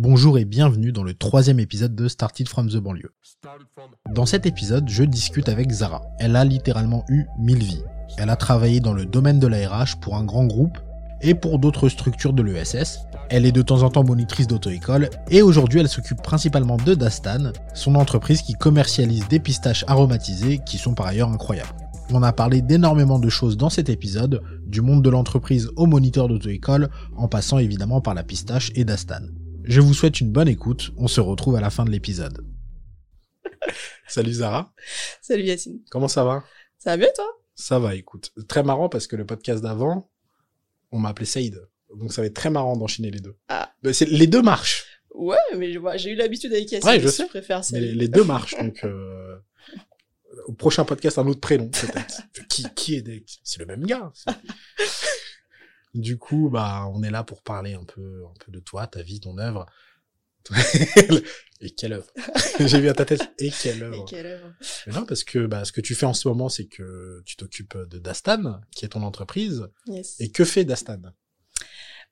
Bonjour et bienvenue dans le troisième épisode de Started from the banlieue. Dans cet épisode, je discute avec Zara. Elle a littéralement eu mille vies. Elle a travaillé dans le domaine de la RH pour un grand groupe et pour d'autres structures de l'ESS. Elle est de temps en temps monitrice d'auto-école et aujourd'hui elle s'occupe principalement de Dastan, son entreprise qui commercialise des pistaches aromatisées qui sont par ailleurs incroyables. On a parlé d'énormément de choses dans cet épisode, du monde de l'entreprise au moniteur d'auto-école, en passant évidemment par la pistache et Dastan. Je vous souhaite une bonne écoute. On se retrouve à la fin de l'épisode. Salut Zara. Salut Yacine. Comment ça va? Ça va bien toi? Ça va, écoute. Très marrant parce que le podcast d'avant, on m'a appelé Saïd. Donc ça va être très marrant d'enchaîner les deux. Ah. les deux marchent. Ouais, mais j'ai eu l'habitude avec Yacine. Ouais, je sais. Je préfère ça. Mais les, deux marchent. donc euh, au prochain podcast, un autre prénom peut-être. qui, qui est C'est le même gars. Du coup, bah, on est là pour parler un peu, un peu de toi, ta vie, ton œuvre. et quelle œuvre? J'ai vu à ta tête. Et quelle œuvre? Et quelle œuvre? Mais non, parce que bah, ce que tu fais en ce moment, c'est que tu t'occupes de Dastan, qui est ton entreprise. Yes. Et que fait Dastan?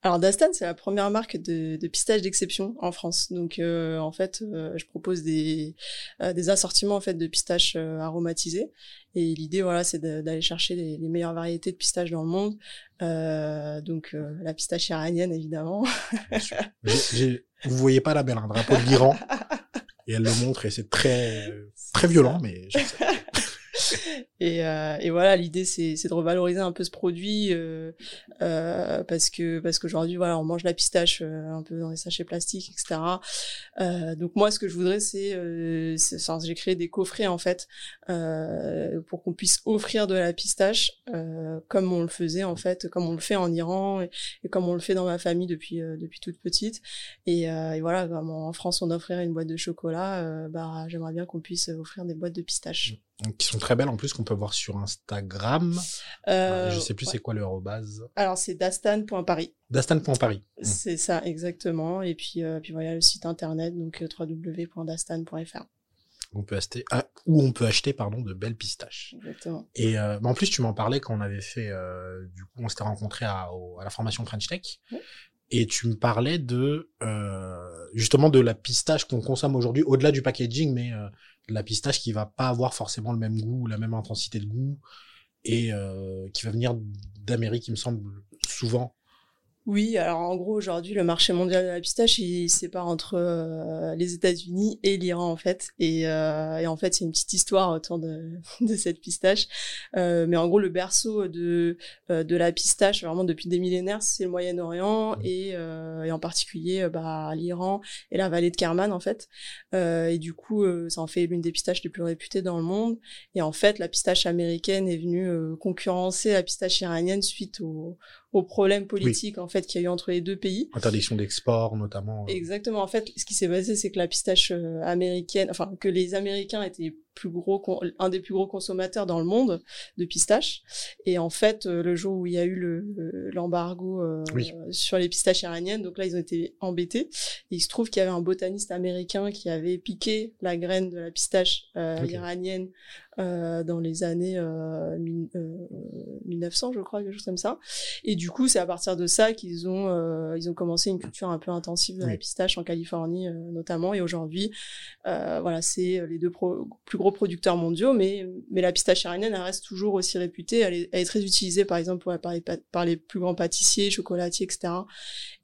Alors Dastan, c'est la première marque de, de pistage d'exception en France. Donc euh, en fait, euh, je propose des, euh, des assortiments en fait de pistaches aromatisés. Et l'idée, voilà, c'est d'aller chercher les, les, meilleures variétés de pistaches dans le monde. donc la pistache iranienne, évidemment. Vous voyez pas la belle, un drapeau de l'Iran. et elle le montre et c'est très très violent, mais je sais. et, euh, et, voilà, l'idée c'est, de revaloriser un peu ce produit euh, euh, parce que parce qu'aujourd'hui voilà, on mange la pistache un peu dans les sachets plastiques, etc. Donc moi, ce que je voudrais, c'est, j'ai créé des coffrets en fait pour qu'on puisse offrir de la pistache comme on le faisait en fait, comme on le fait en Iran et, comme on le fait dans ma famille depuis depuis toute petite. Et, voilà, comme en France on offrirait une boîte de chocolat, bah j'aimerais bien qu'on puisse offrir des boîtes de pistache. Qui sont très belles en plus qu'on peut voir sur Instagram. Euh, je sais plus c'est quoi le base. Alors c'est dastan.paris. Dastan.paris. Mmh. C'est ça exactement. Et puis euh, puis voilà le site internet donc euh, www.dastan.fr. On peut acheter ah, où on peut acheter pardon de belles pistaches. Exactement. Et euh, en plus tu m'en parlais quand on avait fait du coup on s'était rencontré à, à, la formation French Tech. Et tu me parlais de justement de la pistache qu'on consomme aujourd'hui, au-delà du packaging, mais la pistache qui va pas avoir forcément le même goût, la même intensité de goût, et euh, qui va venir d'Amérique, il me semble, souvent. Oui, alors en gros aujourd'hui le marché mondial de la pistache il sépare entre euh, les États-Unis et l'Iran en fait. Et, euh, et en fait c'est une petite histoire autour de, de cette pistache. Euh, mais en gros le berceau de euh, de la pistache vraiment depuis des millénaires c'est le Moyen-Orient mmh. et, euh, et en particulier bah l'Iran et la vallée de Kerman en fait. Et du coup ça en fait l'une des pistaches les plus réputées dans le monde. Et en fait la pistache américaine est venue concurrencer la pistache iranienne suite au aux problèmes politiques en fait qu'il y a eu entre les deux pays. Interdiction d'export notamment. Euh. Exactement. En fait, ce qui s'est passé, c'est que la pistache euh, américaine, enfin que les Américains étaient plus gros, un des plus gros consommateurs dans le monde de pistaches. Et en fait, euh, le jour où il y a eu le l'embargo sur les pistaches iraniennes, donc là ils ont été embêtés. Et il se trouve qu'il y avait un botaniste américain qui avait piqué la graine de la pistache iranienne euh, dans les années euh, 1900, je crois, quelque chose comme ça. Et du coup, c'est à partir de ça qu'ils ont euh, ils ont commencé une culture un peu intensive de la pistache en Californie euh, notamment. Et aujourd'hui, voilà, c'est les deux plus gros producteurs mondiaux, mais mais la pistache iranienne elle reste toujours aussi réputée. Elle est, elle est très utilisée, par exemple, par les, par les plus grands pâtissiers, chocolatiers, etc.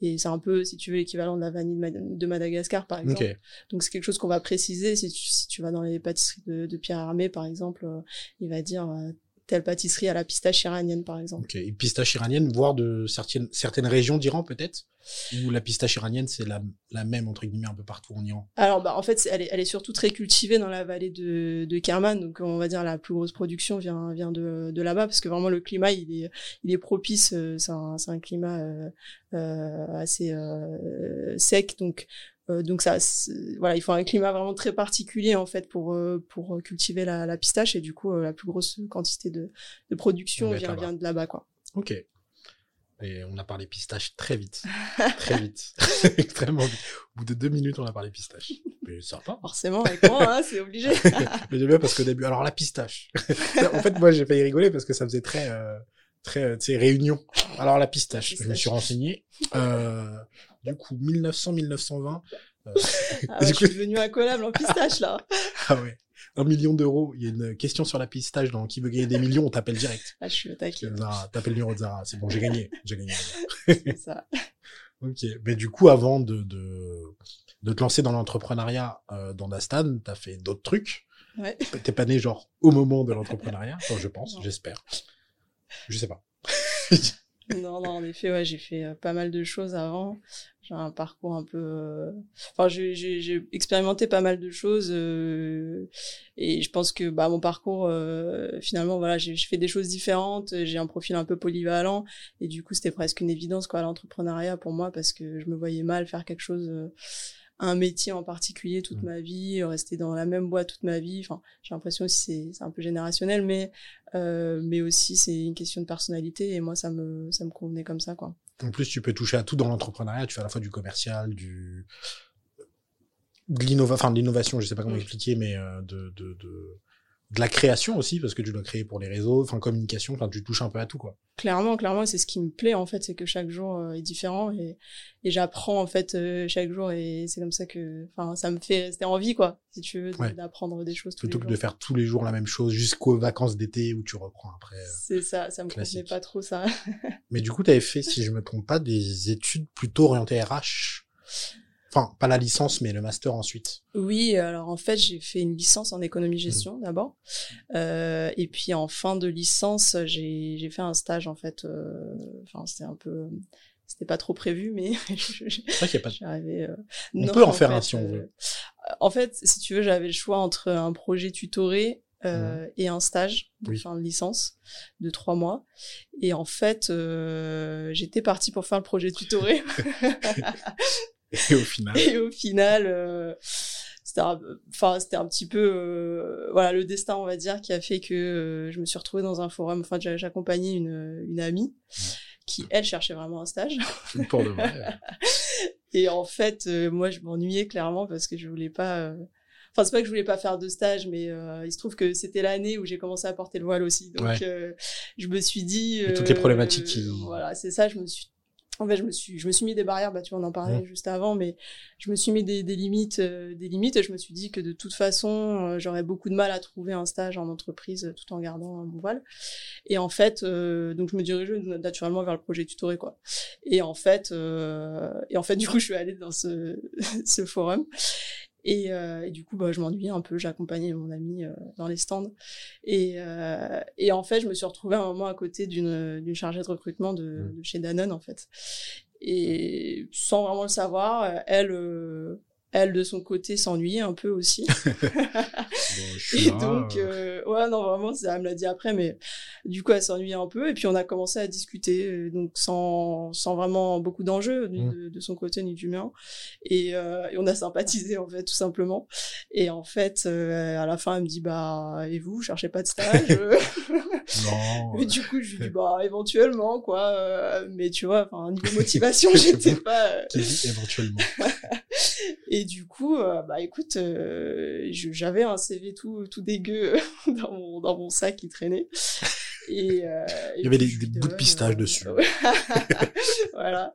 Et c'est un peu, si tu veux, l'équivalent de la vanille de Madagascar, par exemple. Donc c'est quelque chose qu'on va préciser si tu, si tu vas dans les pâtisseries de, de Pierre Hermé, par exemple exemple, euh, il va dire euh, telle pâtisserie à la pistache iranienne, par exemple. Ok, une pistache iranienne, voire de certaines, certaines régions d'Iran, peut-être? Ou la pistache iranienne, c'est la, la, même, entre guillemets, un peu partout en Iran? Alors, bah, en fait, elle est, elle est surtout très cultivée dans la vallée de, de Kerman, donc on va dire la plus grosse production vient, vient de, de là-bas, parce que vraiment le climat, il est, il est propice, euh, c'est un, un, climat euh, assez euh, sec, donc donc ça, voilà, il faut un climat vraiment très particulier en fait pour euh, pour cultiver la, la, pistache et du coup euh, la plus grosse quantité de, de production vient, vient de là-bas quoi. Ok. Et on a parlé pistache très vite, très vite, extrêmement vite. Au bout de deux minutes, on a parlé pistache. Mais ça va pas. Forcément, avec moi, hein, c'est obligé. Mais j'aime bien parce qu'au début, alors la pistache. en fait, moi, j'ai failli rigoler parce que ça faisait très, euh, très, tu sais, réunion. Alors la pistache, je me suis renseigné. Euh, du coup, 1900-1920. Euh... Ah ouais, je suis devenu incollable en pistache, là. ah ouais. Un million d'euros. Il y a une question sur la pistache dans Qui veut gagner des millions, on t'appelle direct. Ah, je suis attaqué. Zara, t'appelles le numéro de Zara. C'est bon, j'ai gagné. J'ai gagné. C'est ça. ok. Mais du coup, avant de, de, de te lancer dans l'entrepreneuriat euh, dans Dastan, t'as fait d'autres trucs. Ouais. T'es pas né genre au moment de l'entrepreneuriat, enfin, je pense, j'espère. Je sais pas. Non, non, en effet, ouais, j'ai fait euh, pas mal de choses avant. J'ai un parcours un peu. Euh... Enfin, j'ai expérimenté pas mal de choses euh... et je pense que bah mon parcours, euh, finalement, voilà, j'ai fait des choses différentes. J'ai un profil un peu polyvalent et du coup, c'était presque une évidence quoi l'entrepreneuriat pour moi parce que je me voyais mal faire quelque chose euh, un métier en particulier toute mmh. ma vie, rester dans la même boîte toute ma vie. Enfin, j'ai l'impression aussi c'est un peu générationnel, mais euh, mais aussi c'est une question de personnalité et moi ça me ça me convenait comme ça quoi. En plus, tu peux toucher à tout dans l'entrepreneuriat. Tu fais à la fois du commercial, du de l'innovation, enfin je sais pas comment mmh. expliquer, mais euh, de, de, de de la création aussi parce que tu dois créer pour les réseaux, enfin communication, enfin tu touches un peu à tout quoi. Clairement, clairement, c'est ce qui me plaît en fait, c'est que chaque jour euh, est différent et, et j'apprends en fait euh, chaque jour et c'est comme ça que, enfin, ça me fait rester en vie quoi, si tu veux, d'apprendre des choses. Plutôt que de faire tous les jours la même chose jusqu'aux vacances d'été où tu reprends après. Euh, c'est ça, ça me convenait pas trop ça. Mais du coup, tu avais fait, si je me trompe pas, des études plutôt orientées RH. Enfin, pas la licence, mais le master ensuite. Oui, alors en fait, j'ai fait une licence en économie-gestion mmh. d'abord. Euh, et puis en fin de licence, j'ai fait un stage en fait. Euh, enfin, c'était un peu... C'était pas trop prévu, mais c'est vrai qu'il a pas. Euh... On peut en, faire un si on veut. Euh, en fait, si tu veux, j'avais le choix entre un projet tutoré euh, mmh. et un stage de fin de licence de trois mois. Et en fait, j'étais partie pour faire le projet tutoré. Et au final. Et au final, euh, c'était un petit peu euh, voilà le destin on va dire qui a fait que euh, je me suis retrouvée dans un forum. Enfin j'accompagnais une une amie qui elle cherchait vraiment un stage. Pour de vrai. Et en fait moi je m'ennuyais clairement parce que je voulais pas. Enfin, c'est pas que je voulais pas faire de stage, mais il se trouve que c'était l'année où j'ai commencé à porter le voile aussi. Donc, je me suis dit. Toutes les problématiques qui. Voilà, c'est ça. Je me suis en fait, je me suis, je me suis mis des barrières. Bah, tu en en parlais juste avant, mais je me suis mis des, des limites, euh, des limites. Et je me suis dit que de toute façon, euh, j'aurais beaucoup de mal à trouver un stage en entreprise euh, tout en gardant mon voile. Et en fait, donc je me dirigeais naturellement vers le projet tutoré, quoi. Et en fait, et en fait, du coup, je suis allée dans ce, ce forum. Et, euh, et, du coup, bah, je m'ennuyais un peu. J'accompagnais mon ami euh, dans les stands. Et, euh, et en fait, je me suis retrouvée un moment à côté d'une chargée de recrutement de, mmh. de, chez Danone, en fait. Et sans vraiment le savoir, elle, elle de son côté s'ennuyait un peu aussi. et donc, euh, ouais, non, vraiment, ça, elle me l'a dit après, mais du coup, elle s'ennuyait un peu. Et puis, on a commencé à discuter, euh, donc sans, sans vraiment beaucoup d'enjeux, ni mmh. de, son côté, ni du mien. Et, euh, et, on a sympathisé, en fait, tout simplement. Et en fait, euh, à la fin, elle me dit, bah, et vous, cherchez pas de stage Non. Et du coup, je lui dis, bah, éventuellement, quoi. mais tu vois, enfin, niveau motivation, j'étais pas. Éventuellement. Et du coup, bah, écoute, j'avais un CV tout, tout dégueu dans mon, dans mon sac qui traînait. Et, euh, il y avait des, bouts de pistage dessus. voilà.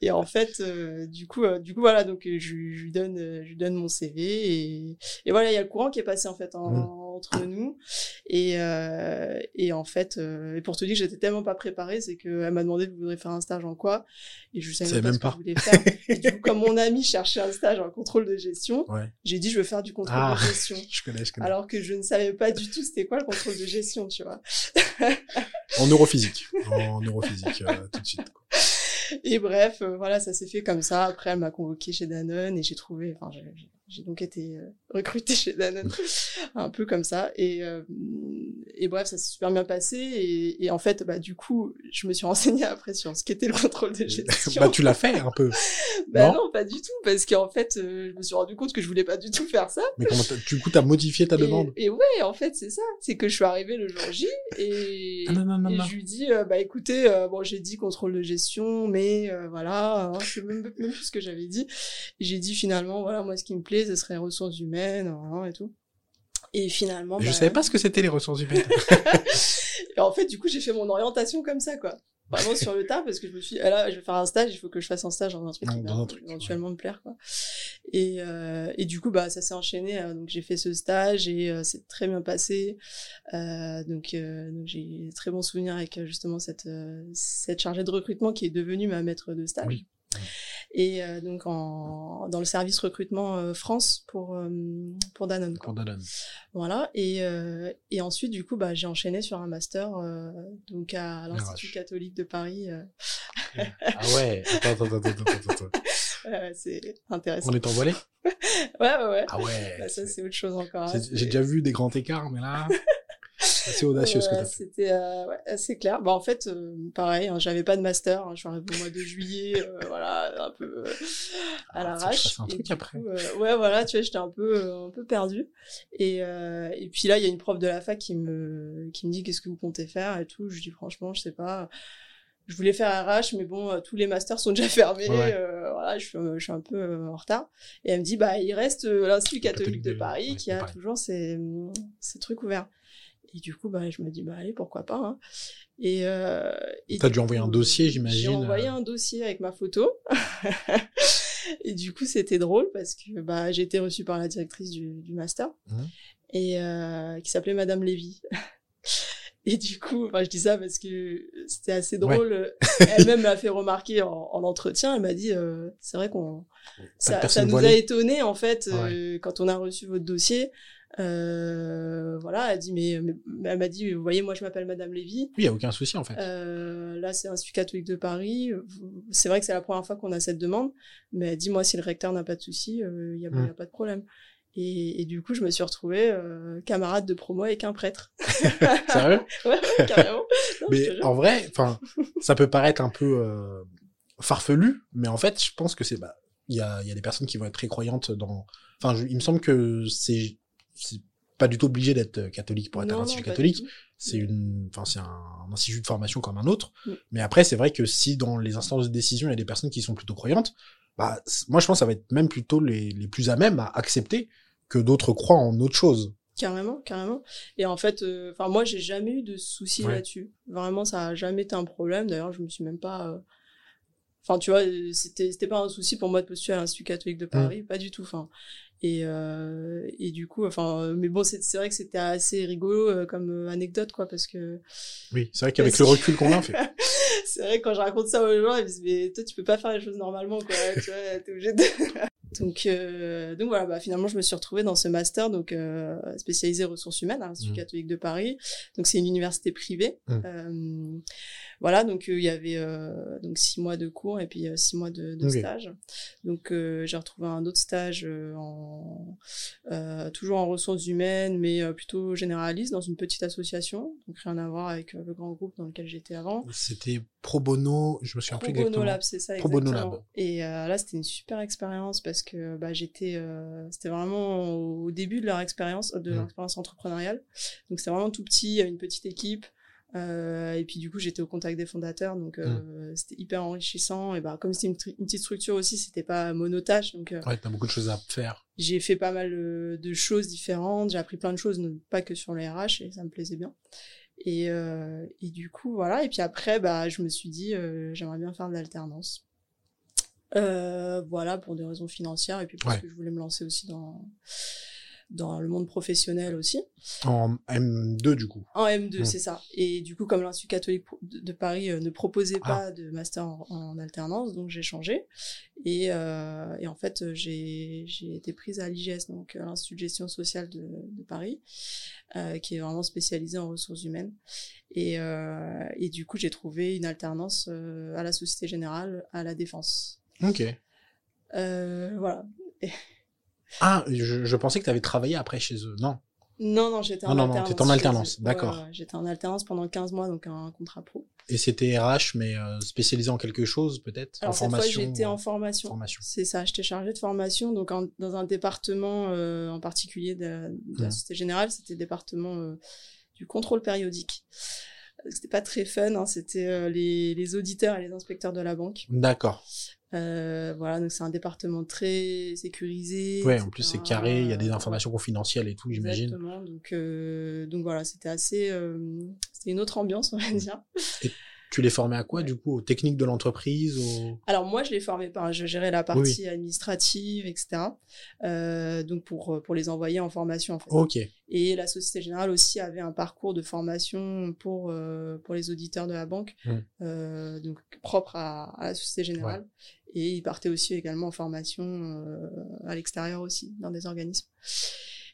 Et en fait, euh, du coup, euh, du coup, voilà, donc je, je, lui donne, je lui donne mon CV et, et voilà, il y a le courant qui est passé en fait en, mmh entre nous. Et, euh, et en fait, euh, et pour te dire que j'étais tellement pas préparée, c'est qu'elle m'a demandé, vous voudrez faire un stage en quoi Et je savais même pas, ce que je voulais faire. et du coup, comme mon ami cherchait un stage en contrôle de gestion, j'ai dit, je veux faire du contrôle ah, de gestion. je connais, je connais. Alors que je ne savais pas du tout c'était quoi le contrôle de gestion, tu vois. en neurophysique. En neurophysique, euh, tout de suite. Et bref, euh, voilà, ça s'est fait comme ça. Après, elle m'a convoqué chez Danone et j'ai trouvé, enfin, donc été euh, recrutée chez Danone, un peu comme ça. Et, euh, et bref, ça s'est super bien passé. Et, et, en fait, bah, du coup, je me suis renseignée après sur ce qu'était le contrôle de gestion. bah, tu l'as fait un peu. bah non, non, pas du tout, parce qu'en fait, je me suis rendu compte que je voulais pas du tout faire ça. Mais comment du coup, t'as modifié ta demande? Et ouais, en fait, c'est ça. C'est que je suis arrivée le jour J et, ah, non, non, non, et je lui dis, bah écoutez, bon, j'ai dit contrôle de gestion, mais euh, voilà, hein, je sais même, même plus ce que j'avais dit. J'ai dit finalement, voilà, moi ce qui me plaît, ce serait les ressources humaines hein, et tout. Et finalement, je bah, savais pas ce que c'était les ressources humaines. et en fait, du coup, j'ai fait mon orientation comme ça, quoi. vraiment sur le tas parce que je me suis dit, ah là, je vais faire un stage, il faut que je fasse un stage dans un truc Dans- qui va un truc, éventuellement me plaire, quoi. Et, euh, et du coup, bah, ça s'est enchaîné. euh, donc, j'ai fait ce stage et euh, c'est très bien passé. Euh, donc, donc j'ai très bons souvenirs avec justement cette, cette chargée de recrutement qui est devenue ma maître de stage. Oui. Et euh, donc, en, dans le service recrutement euh, France pour, euh, pour Danone. Quoi. Pour Danone. Voilà. Et, et ensuite, du coup, bah, j'ai enchaîné sur un master donc à l'Institut catholique de Paris. Ah ouais. Attends, attends, attends, attends, attends. c'est intéressant. On est envolé? Ouais, ouais, ouais. Ah ouais. Bah, ça, c'est autre chose encore. hein. J'ai déjà vu des grands écarts, mais là, c'est audacieux ce que Ouais, t'as fait. C'était euh, ouais, assez clair. Bah, en fait, euh, pareil, hein, j'avais pas de master. hein, je suis arrivée au mois de juillet, euh, voilà, un peu à Ah, je l'arrache. euh, ouais, voilà, tu vois, j'étais un peu, un peu perdue. Et, et puis là, il y a une prof de la fac qui me, qui me dit qu'est-ce que vous comptez faire et tout. Je dis franchement, je sais pas. Je voulais faire RH, mais bon, tous les masters sont déjà fermés. Ouais. euh, voilà, je suis, je suis un peu euh, en retard. Et elle me dit, bah, il reste euh, l'Institut catholique, Catholique de, de- Paris ouais, qui a toujours ces, ces trucs ouverts. Et du coup, bah, je me dis, bah, allez, pourquoi pas. Hein. Et, euh, et T'as dû envoyer un dossier, j'imagine, J'ai envoyé euh. un dossier avec ma photo. et du coup, c'était drôle parce que bah, j'ai été reçue par la directrice du, du master Mhm. et euh, qui s'appelait Madame Lévy. Et du coup, enfin, je dis ça parce que c'était assez drôle. Elle-même m'a fait remarquer en, en entretien. Elle m'a dit, euh, c'est vrai qu'on ça, nous a étonné en fait euh, quand on a reçu votre dossier. Euh, voilà, elle dit mais, mais- elle m'a dit, vous voyez, moi je m'appelle Madame Lévy. Oui, y a aucun souci en fait. Euh, là, c'est l'Institut catholique de Paris. C'est vrai que c'est la première fois qu'on a cette demande, mais elle dit moi si le recteur n'a pas de souci, il n'y a, Mm. a pas de problème. Et, et du coup, je me suis retrouvée euh, camarade de promo avec un prêtre. Sérieux? Ouais, ouais, carrément. Non, Mais en vrai, enfin, ça peut paraître un peu euh, farfelu, mais en fait, je pense que c'est bah, il y a, il y a des personnes qui vont être très croyantes dans. Enfin, je- il me semble que c'est c'est pas du tout obligé d'être catholique pour être à Non, pas du catholique. C'est une, enfin, c'est un, un institut de formation comme un autre. Mm. Mais après, c'est vrai que si dans les instances de décision, il y a des personnes qui sont plutôt croyantes, bah, moi, je pense que ça va être même plutôt les, les plus à même à accepter que d'autres croient en autre chose. Carrément, carrément. Et en fait, euh, enfin moi, j'ai jamais eu de soucis Ouais. là-dessus. Vraiment, ça a jamais été un problème. D'ailleurs, je me suis même pas. euh, Enfin, tu vois, euh, c'était c'était pas un souci pour moi de postuler à l'Institut catholique Mm. de Paris, pas du tout. Enfin, et euh, et du coup, enfin, mais bon, c'est vrai que c'était assez rigolo euh, comme euh, anecdote, quoi, parce que Oui, c'est vrai qu'avec le recul qu'on a, fait. c'est vrai que quand je raconte ça aux gens, ils me disent mais toi tu peux pas faire les choses normalement quoi, tu vois, t'es obligé de. donc euh, donc voilà, bah finalement je me suis retrouvée dans ce master donc euh, spécialisé ressources humaines à l'Institut Mm. catholique de Paris. Donc c'est une université privée. Mm. Voilà, donc euh, il y avait euh, donc six mois de cours et puis euh, six mois de, stage. Donc j'ai retrouvé un autre stage en toujours en ressources humaines, mais plutôt généraliste dans une petite association. Donc rien à voir avec le grand groupe dans lequel j'étais avant. C'était pro bono, je me souviens plus Pro Bono exactement. Lab, c'est ça, Pro Bono exactement. Lab. Et euh, là, c'était une super expérience parce que bah, j'étais, euh, c'était vraiment au début de leur expérience, de leur Mm. expérience entrepreneuriale. Donc c'était vraiment tout petit, une petite équipe. Euh, et puis du coup, j'étais au contact des fondateurs, donc Mm. euh, c'était hyper enrichissant. Et bah comme c'était une, petite structure aussi, c'était pas monotâche, donc euh, Ouais, t'as beaucoup de choses à faire. j'ai fait pas mal euh, de choses différentes. J'ai appris plein de choses, pas que sur les RH, et ça me plaisait bien. Et, et du coup, voilà. Et puis après, bah, je me suis dit, j'aimerais bien faire de l'alternance. Voilà, pour des raisons financières, et puis parce Ouais. que je voulais me lancer aussi dans, dans le monde professionnel aussi. En M2, du coup. En M2, Mm. c'est ça. Et du coup, comme l'Institut catholique de Paris euh, ne proposait Ah. pas de master en, en alternance, donc j'ai changé. Et, euh, et en fait, j'ai été prise à l'IGS, donc euh, l'Institut de gestion sociale de, de Paris, euh, qui est vraiment spécialisé en ressources humaines. Et, euh, et du coup, j'ai trouvé une alternance à la Société Générale, à la Défense. Ok. Voilà. Ah, je, je pensais que t'avais travaillé après chez eux. Non. Non, non, j'étais en Non, non, non, alternance. t'étais en alternance, d'accord. Ouais, j'étais en alternance pendant 15 mois, donc un contrat pro. Et c'était RH, mais euh, spécialisé en quelque chose, peut-être? En cette fois, formation j'étais en formation. formation. C'est ça, j'étais chargée de formation, donc en- dans un département euh, en particulier de, de la Mhm. Société Générale, c'était le département euh, du contrôle périodique. C'était pas très fun, hein, c'était euh, les, les auditeurs et les inspecteurs de la banque. D'accord. Euh, voilà, donc c'est un département très sécurisé. Ouais, en plus c'est carré, il y a des informations confidentielles et tout, j'imagine. Exactement, donc, euh, donc voilà, c'était assez... euh, c'était une autre ambiance, on va dire. Et Tu les formais à quoi, du coup Aux techniques de l'entreprise Alors, moi, je les formais pas. Je gérais la partie administrative, etc. Euh, donc, pour, pour les envoyer en formation, en fait. Ok. Et la Société Générale aussi avait un parcours de formation pour, euh, pour les auditeurs de la banque, mmh. euh, donc propre à, la Société Générale. Et ils partaient aussi également en formation à l'extérieur aussi, dans des organismes.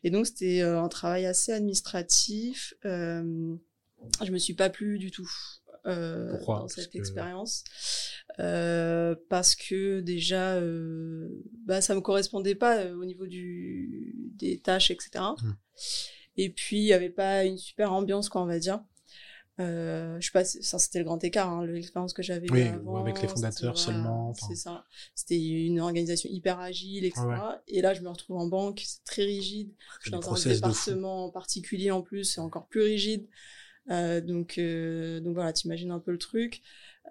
Et donc, c'était un travail assez administratif. je me suis pas plu du tout. Euh, dans cette expérience euh, parce que déjà euh, bah ça me correspondait pas au niveau du des tâches etc mmh. et puis il y avait pas une super ambiance quoi on va dire euh, je sais pas, ça c'était le grand écart, hein, l'expérience que j'avais oui, avant, avec les fondateurs seulement. C'est ça. C'était une organisation hyper agile, etc. Et là, je me retrouve en banque, c'est très rigide. Je suis dans un département particulier en plus, c'est encore plus rigide. Euh, donc, euh, donc voilà, t'imagines un peu le truc.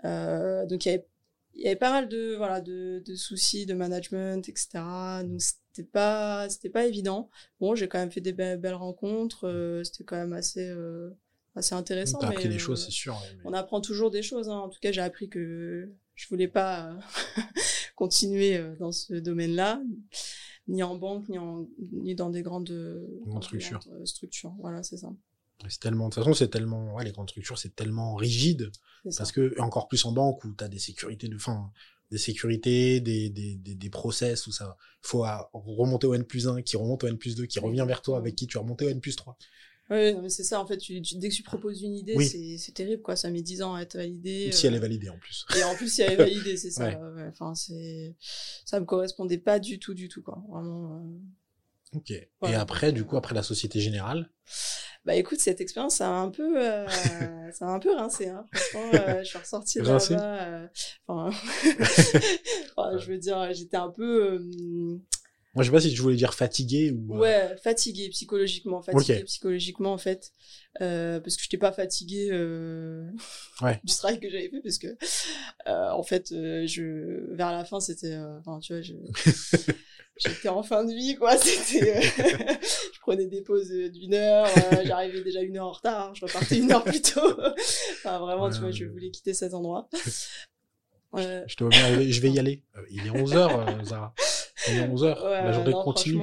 Euh, donc il y avait il y avait pas mal de voilà de, de soucis de management etc donc c'était pas c'était pas évident bon j'ai quand même fait des belles, rencontres c'était quand même assez assez intéressant t'as appris des choses c'est sûr on apprend toujours des choses hein. en tout cas j'ai appris que je voulais pas continuer dans ce domaine là ni en banque ni en ni dans des grandes, structures. structures voilà c'est ça c'est tellement, de toute façon, c'est tellement, ouais, les grandes structures, c'est tellement rigide. Parce que, encore plus en banque où tu as des sécurités de fin, des sécurités, des, des, des, des process où ça, faut remonter au N plus 1, qui remonte au N plus 2, qui revient vers toi, avec qui tu as remonté au N plus 3. Oui, mais c'est ça, en fait, tu, dès que tu proposes une idée, c'est terrible, quoi. Ça met 10 ans à être validé. Si elle est validée, en plus. Et en plus, si elle est validée, c'est ça. Ouais. Enfin, c'est, ça me correspondait pas du tout, du tout, quoi. Vraiment. Euh, ok. Et après, du coup, après la Société Générale? Bah écoute, cette expérience, ça a un peu, euh, ça a un peu rincé. Hein. Franchement, euh, je suis ressortie de là-bas. Euh, enfin, je veux dire, j'étais un peu. Euh, Moi, je sais pas si je voulais dire fatigué ou. Euh, ouais, fatigué psychologiquement, fatigué psychologiquement en fait, parce que je n'étais pas fatigué ouais. du travail que j'avais fait, parce que en fait, je vers la fin, c'était, enfin, tu vois, j'étais en fin de vie, quoi. C'était, euh, je prenais des pauses d'une heure, euh, j'arrivais déjà une heure en retard, je repartais une heure plus tôt. enfin, vraiment, tu vois, je voulais quitter cet endroit. Je te vois bien, je vais y aller. Euh, il est 11h, Zara. Il est 11h, la journée continue.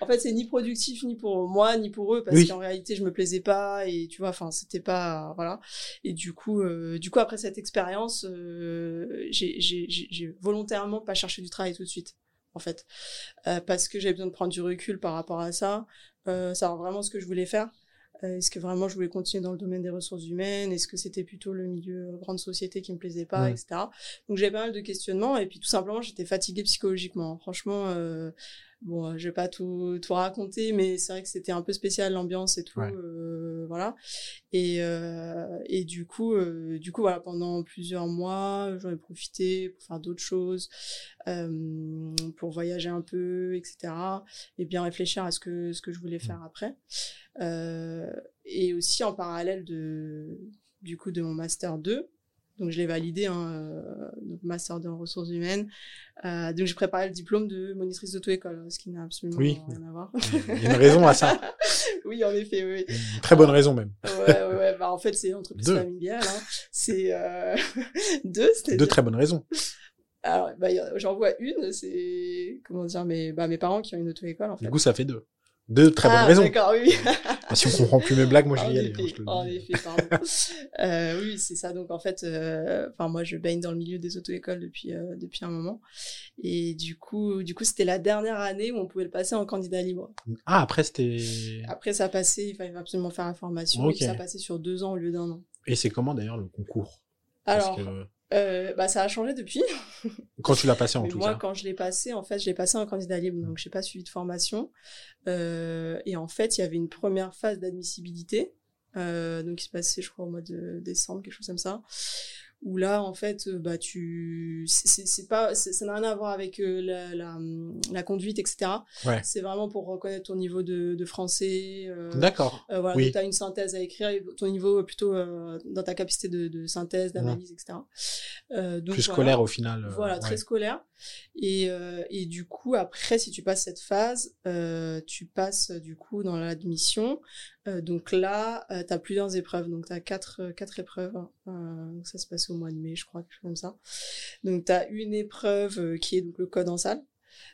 en fait, c'est ni productif ni pour moi ni pour eux parce qu'en réalité, je me plaisais pas et tu vois, enfin, c'était pas voilà. Et du coup, du coup, après cette expérience, j'ai volontairement pas cherché du travail tout de suite en fait, euh, parce que j'avais besoin de prendre du recul par rapport à ça, euh, savoir vraiment ce que je voulais faire. Euh, est-ce que vraiment je voulais continuer dans le domaine des ressources humaines? Est-ce que c'était plutôt le milieu grande société qui me plaisait pas, etc. Donc j'avais pas mal de questionnements et puis tout simplement j'étais fatiguée psychologiquement. Franchement, euh, bon, je vais pas tout, tout raconter, mais c'est vrai que c'était un peu spécial l'ambiance et tout, euh, voilà. Et, euh, et du coup, euh, du coup, voilà, pendant plusieurs mois, j'en ai profité pour faire d'autres choses, euh, pour voyager un peu, etc. Et bien réfléchir à ce que ce que je voulais mmh. faire après. Euh, et aussi en parallèle de du coup de mon master 2 donc je l'ai validé, hein, euh, donc master en ressources humaines. Euh, donc j'ai préparé le diplôme de monitrice d'auto-école, ce qui n'a absolument rien à voir. Il y a une raison à ça. oui, en effet, oui. Une très bonne raison même. ouais, ouais, bah en fait c'est une entreprise familiale. Hein. C'est euh... deux, deux très bonnes raisons. Alors, bah, j'en vois une, c'est comment dire, mes, bah, mes parents qui ont une auto-école en fait. Du coup, ça fait deux. Deux très bonnes ah, raisons. D'accord, oui. Si on comprend plus mes blagues, moi je vais y aller. Hein, en effet, pardon. euh, oui, c'est ça. Donc en fait, euh, enfin moi je baigne dans le milieu des auto-écoles depuis euh, depuis un moment, et du coup, du coup c'était la dernière année où on pouvait le passer en candidat libre. Ah après c'était. Après ça passait, il fallait absolument faire la formation, et ça passait sur deux ans au lieu d'un an. Et c'est comment d'ailleurs le concours? Alors. Euh, bah, ça a changé depuis. Quand tu l'as passé en tout moi, quand je l'ai passé, en fait, je l'ai passé en candidat libre, donc j'ai pas suivi de formation. Euh, et en fait, il y avait une première phase d'admissibilité, euh, donc qui se passait, je crois, au mois de décembre, quelque chose comme ça où là en fait euh, bah tu c'est pas ça n'a rien à voir avec euh, la, la, la, conduite etc ouais. c'est vraiment pour reconnaître ton niveau de, de français euh, d'accord. euh, voilà oui. tu as une synthèse à écrire ton niveau plutôt dans ta capacité de, de synthèse d'analyse etc donc, plus scolaire au final voilà très scolaire et, et du coup après si tu passes cette phase tu passes du coup dans l'admission Euh, donc là, euh, tu as plusieurs épreuves. Donc tu as quatre, euh, quatre épreuves. Euh, ça se passe au mois de mai, je crois, comme ça. Donc tu as une épreuve euh, qui est donc le code en salle.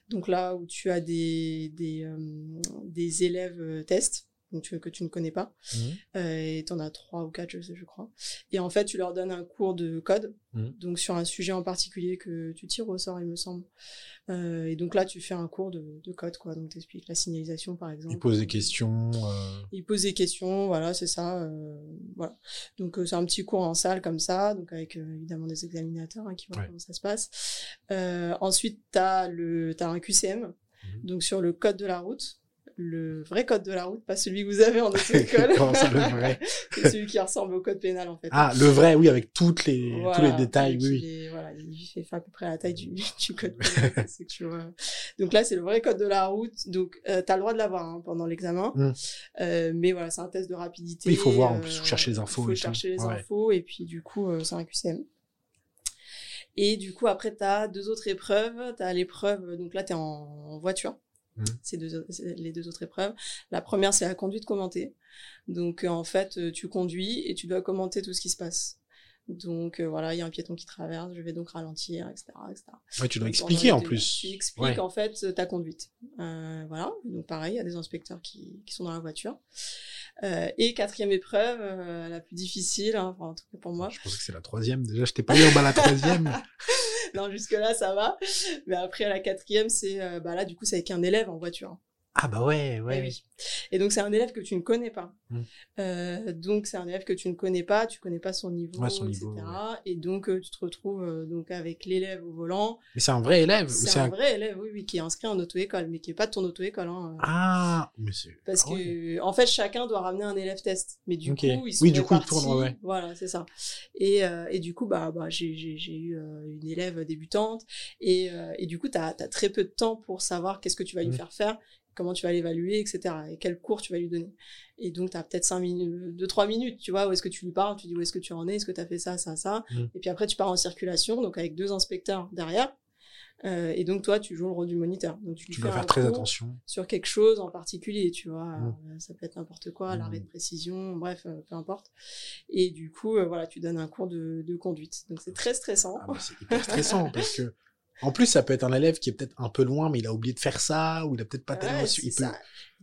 Donc là où tu as des, des, euh, des élèves euh, tests donc tu- que tu ne connais pas. Mhm. Euh, et tu en as trois ou quatre, je sais, je crois. Et en fait, tu leur donnes un cours de code, Mhm. donc sur un sujet en particulier que tu tires au sort, il me semble. Euh, et donc là, tu fais un cours de, de code, quoi. Donc tu expliques la signalisation, par exemple. Il pose des questions. euh, Il pose des questions, voilà, c'est ça. voilà. Donc c'est un petit cours en salle comme ça, donc avec évidemment des examinateurs hein, qui voient Ouais. comment ça se passe. Ensuite, tu as, le, t'as un QCM, Mhm. donc sur le code de la route. Le vrai code de la route, pas celui que vous avez en auto-école. Ça, le vrai c'est celui qui ressemble au code pénal en fait. Ah, le vrai, oui, avec toutes les, tous les détails, oui, voilà, il fait à peu près la taille du, du code pénal. c'est tu vois. Donc là, c'est le vrai code de la route. Donc, euh, tu as le droit de l'avoir hein, pendant l'examen. Mm. Euh, mais voilà, c'est un test de rapidité. Oui, il faut voir, en euh, plus, faut chercher les infos Il faut et tout. chercher les Ouais. infos. Et puis, du coup, euh, c'est un QCM. Et du coup, après, tu as deux autres épreuves. Tu as l'épreuve, donc là, tu es en voiture. Mhm. C'est deux, les deux autres épreuves. La première, c'est la conduite commentée. Donc, euh, en fait, euh, tu conduis et tu dois commenter tout ce qui se passe. Donc, euh, voilà, il y a un piéton qui traverse, je vais donc ralentir, etc. etc. Ouais, tu dois Donc, expliquer en plus. Tu expliques Ouais. en fait ta conduite. Euh, voilà. Donc pareil, il y a des inspecteurs qui, qui sont dans la voiture. Euh, et quatrième épreuve, euh, la plus difficile, hein, enfin, en tout cas pour moi. Je pensais que c'est la troisième. Déjà, je t'ai pas eu en bas la troisième. non, jusque là ça va. Mais après la quatrième, c'est euh, bah là du coup c'est avec un élève en voiture. Ah bah ouais, Eh ouais. oui. Et donc c'est un élève que tu ne connais pas. Mm. Euh, donc c'est un élève que tu ne connais pas, tu connais pas son niveau, Ouais, son etc. niveau, Et donc euh, tu te retrouves euh, donc avec l'élève au volant. Mais c'est un vrai élève C'est un, vrai élève, oui, oui, qui est inscrit en auto-école, mais qui est pas de ton auto-école. Hein. Ah, mais c'est. Parce ah ouais. que, en fait, chacun doit ramener un élève test. Mais du coup, ils sont Oui, du coup, ils répartis. tournent. Voilà, c'est ça. Et, et du coup, bah, bah, j'ai, eu une élève débutante. Et, et du coup, tu as, très peu de temps pour savoir qu'est-ce que tu vas lui Mm. faire faire, comment tu vas l'évaluer, etc. Et quel cours tu vas lui donner. Et donc, tu as peut-être 5 minutes, 2-3 minutes, tu vois, où est-ce que tu lui parles, tu dis où est-ce que tu en es, est-ce que tu as fait ça, ça, ça. Mm. Et puis après, tu pars en circulation, donc avec deux inspecteurs derrière. Euh, et donc, toi, tu joues le rôle du moniteur. Donc, tu, Tu dois faire très attention. sur quelque chose en particulier, tu vois. Mm. Euh, ça peut être n'importe quoi, Mm. l'arrêt de précision, bref, euh, peu importe. Et du coup, voilà, tu donnes un cours de, de conduite. Donc c'est très stressant. Ah, c'est hyper stressant parce que. En plus, ça peut être un élève qui est peut-être un peu loin, mais il a oublié de faire ça, ou il a peut-être pas Ouais, tellement su. peut...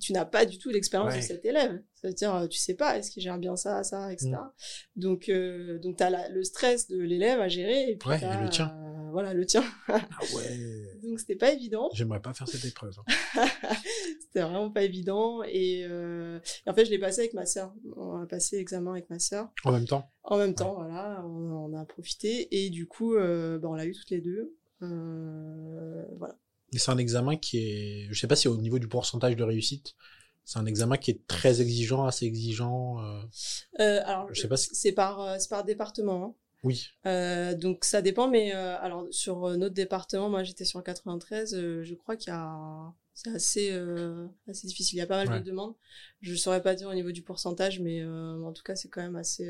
Tu n'as pas du tout l'expérience Ouais. de cet élève. C'est-à-dire, euh, tu sais pas, est-ce qu'il gère bien ça, ça, etc. Mm. Donc, euh, donc tu as le stress de l'élève à gérer. Et puis Ouais, et le tien. euh, voilà, le tien. Ah ouais. donc c'était pas évident. J'aimerais pas faire cette épreuve. hein. C'était vraiment pas évident. Et, euh, et en fait, je l'ai passé avec ma sœur. On a passé l'examen avec ma sœur. En même temps. En même temps, voilà, on, on a profité. Et du coup, bah, on l'a eu toutes les deux. Euh, voilà. C'est un examen qui est. Je sais pas si au niveau du pourcentage de réussite, c'est un examen qui est très exigeant, assez exigeant. euh, Euh, alors, Je sais pas si- c'est par, c'est par département. hein. Oui. Euh, donc ça dépend, mais euh, alors sur notre département, moi j'étais sur 93, euh, je crois qu'il y a c'est assez assez difficile. Il y a pas mal Ouais. de demandes. Je saurais pas dire au niveau du pourcentage, mais en tout cas c'est quand même assez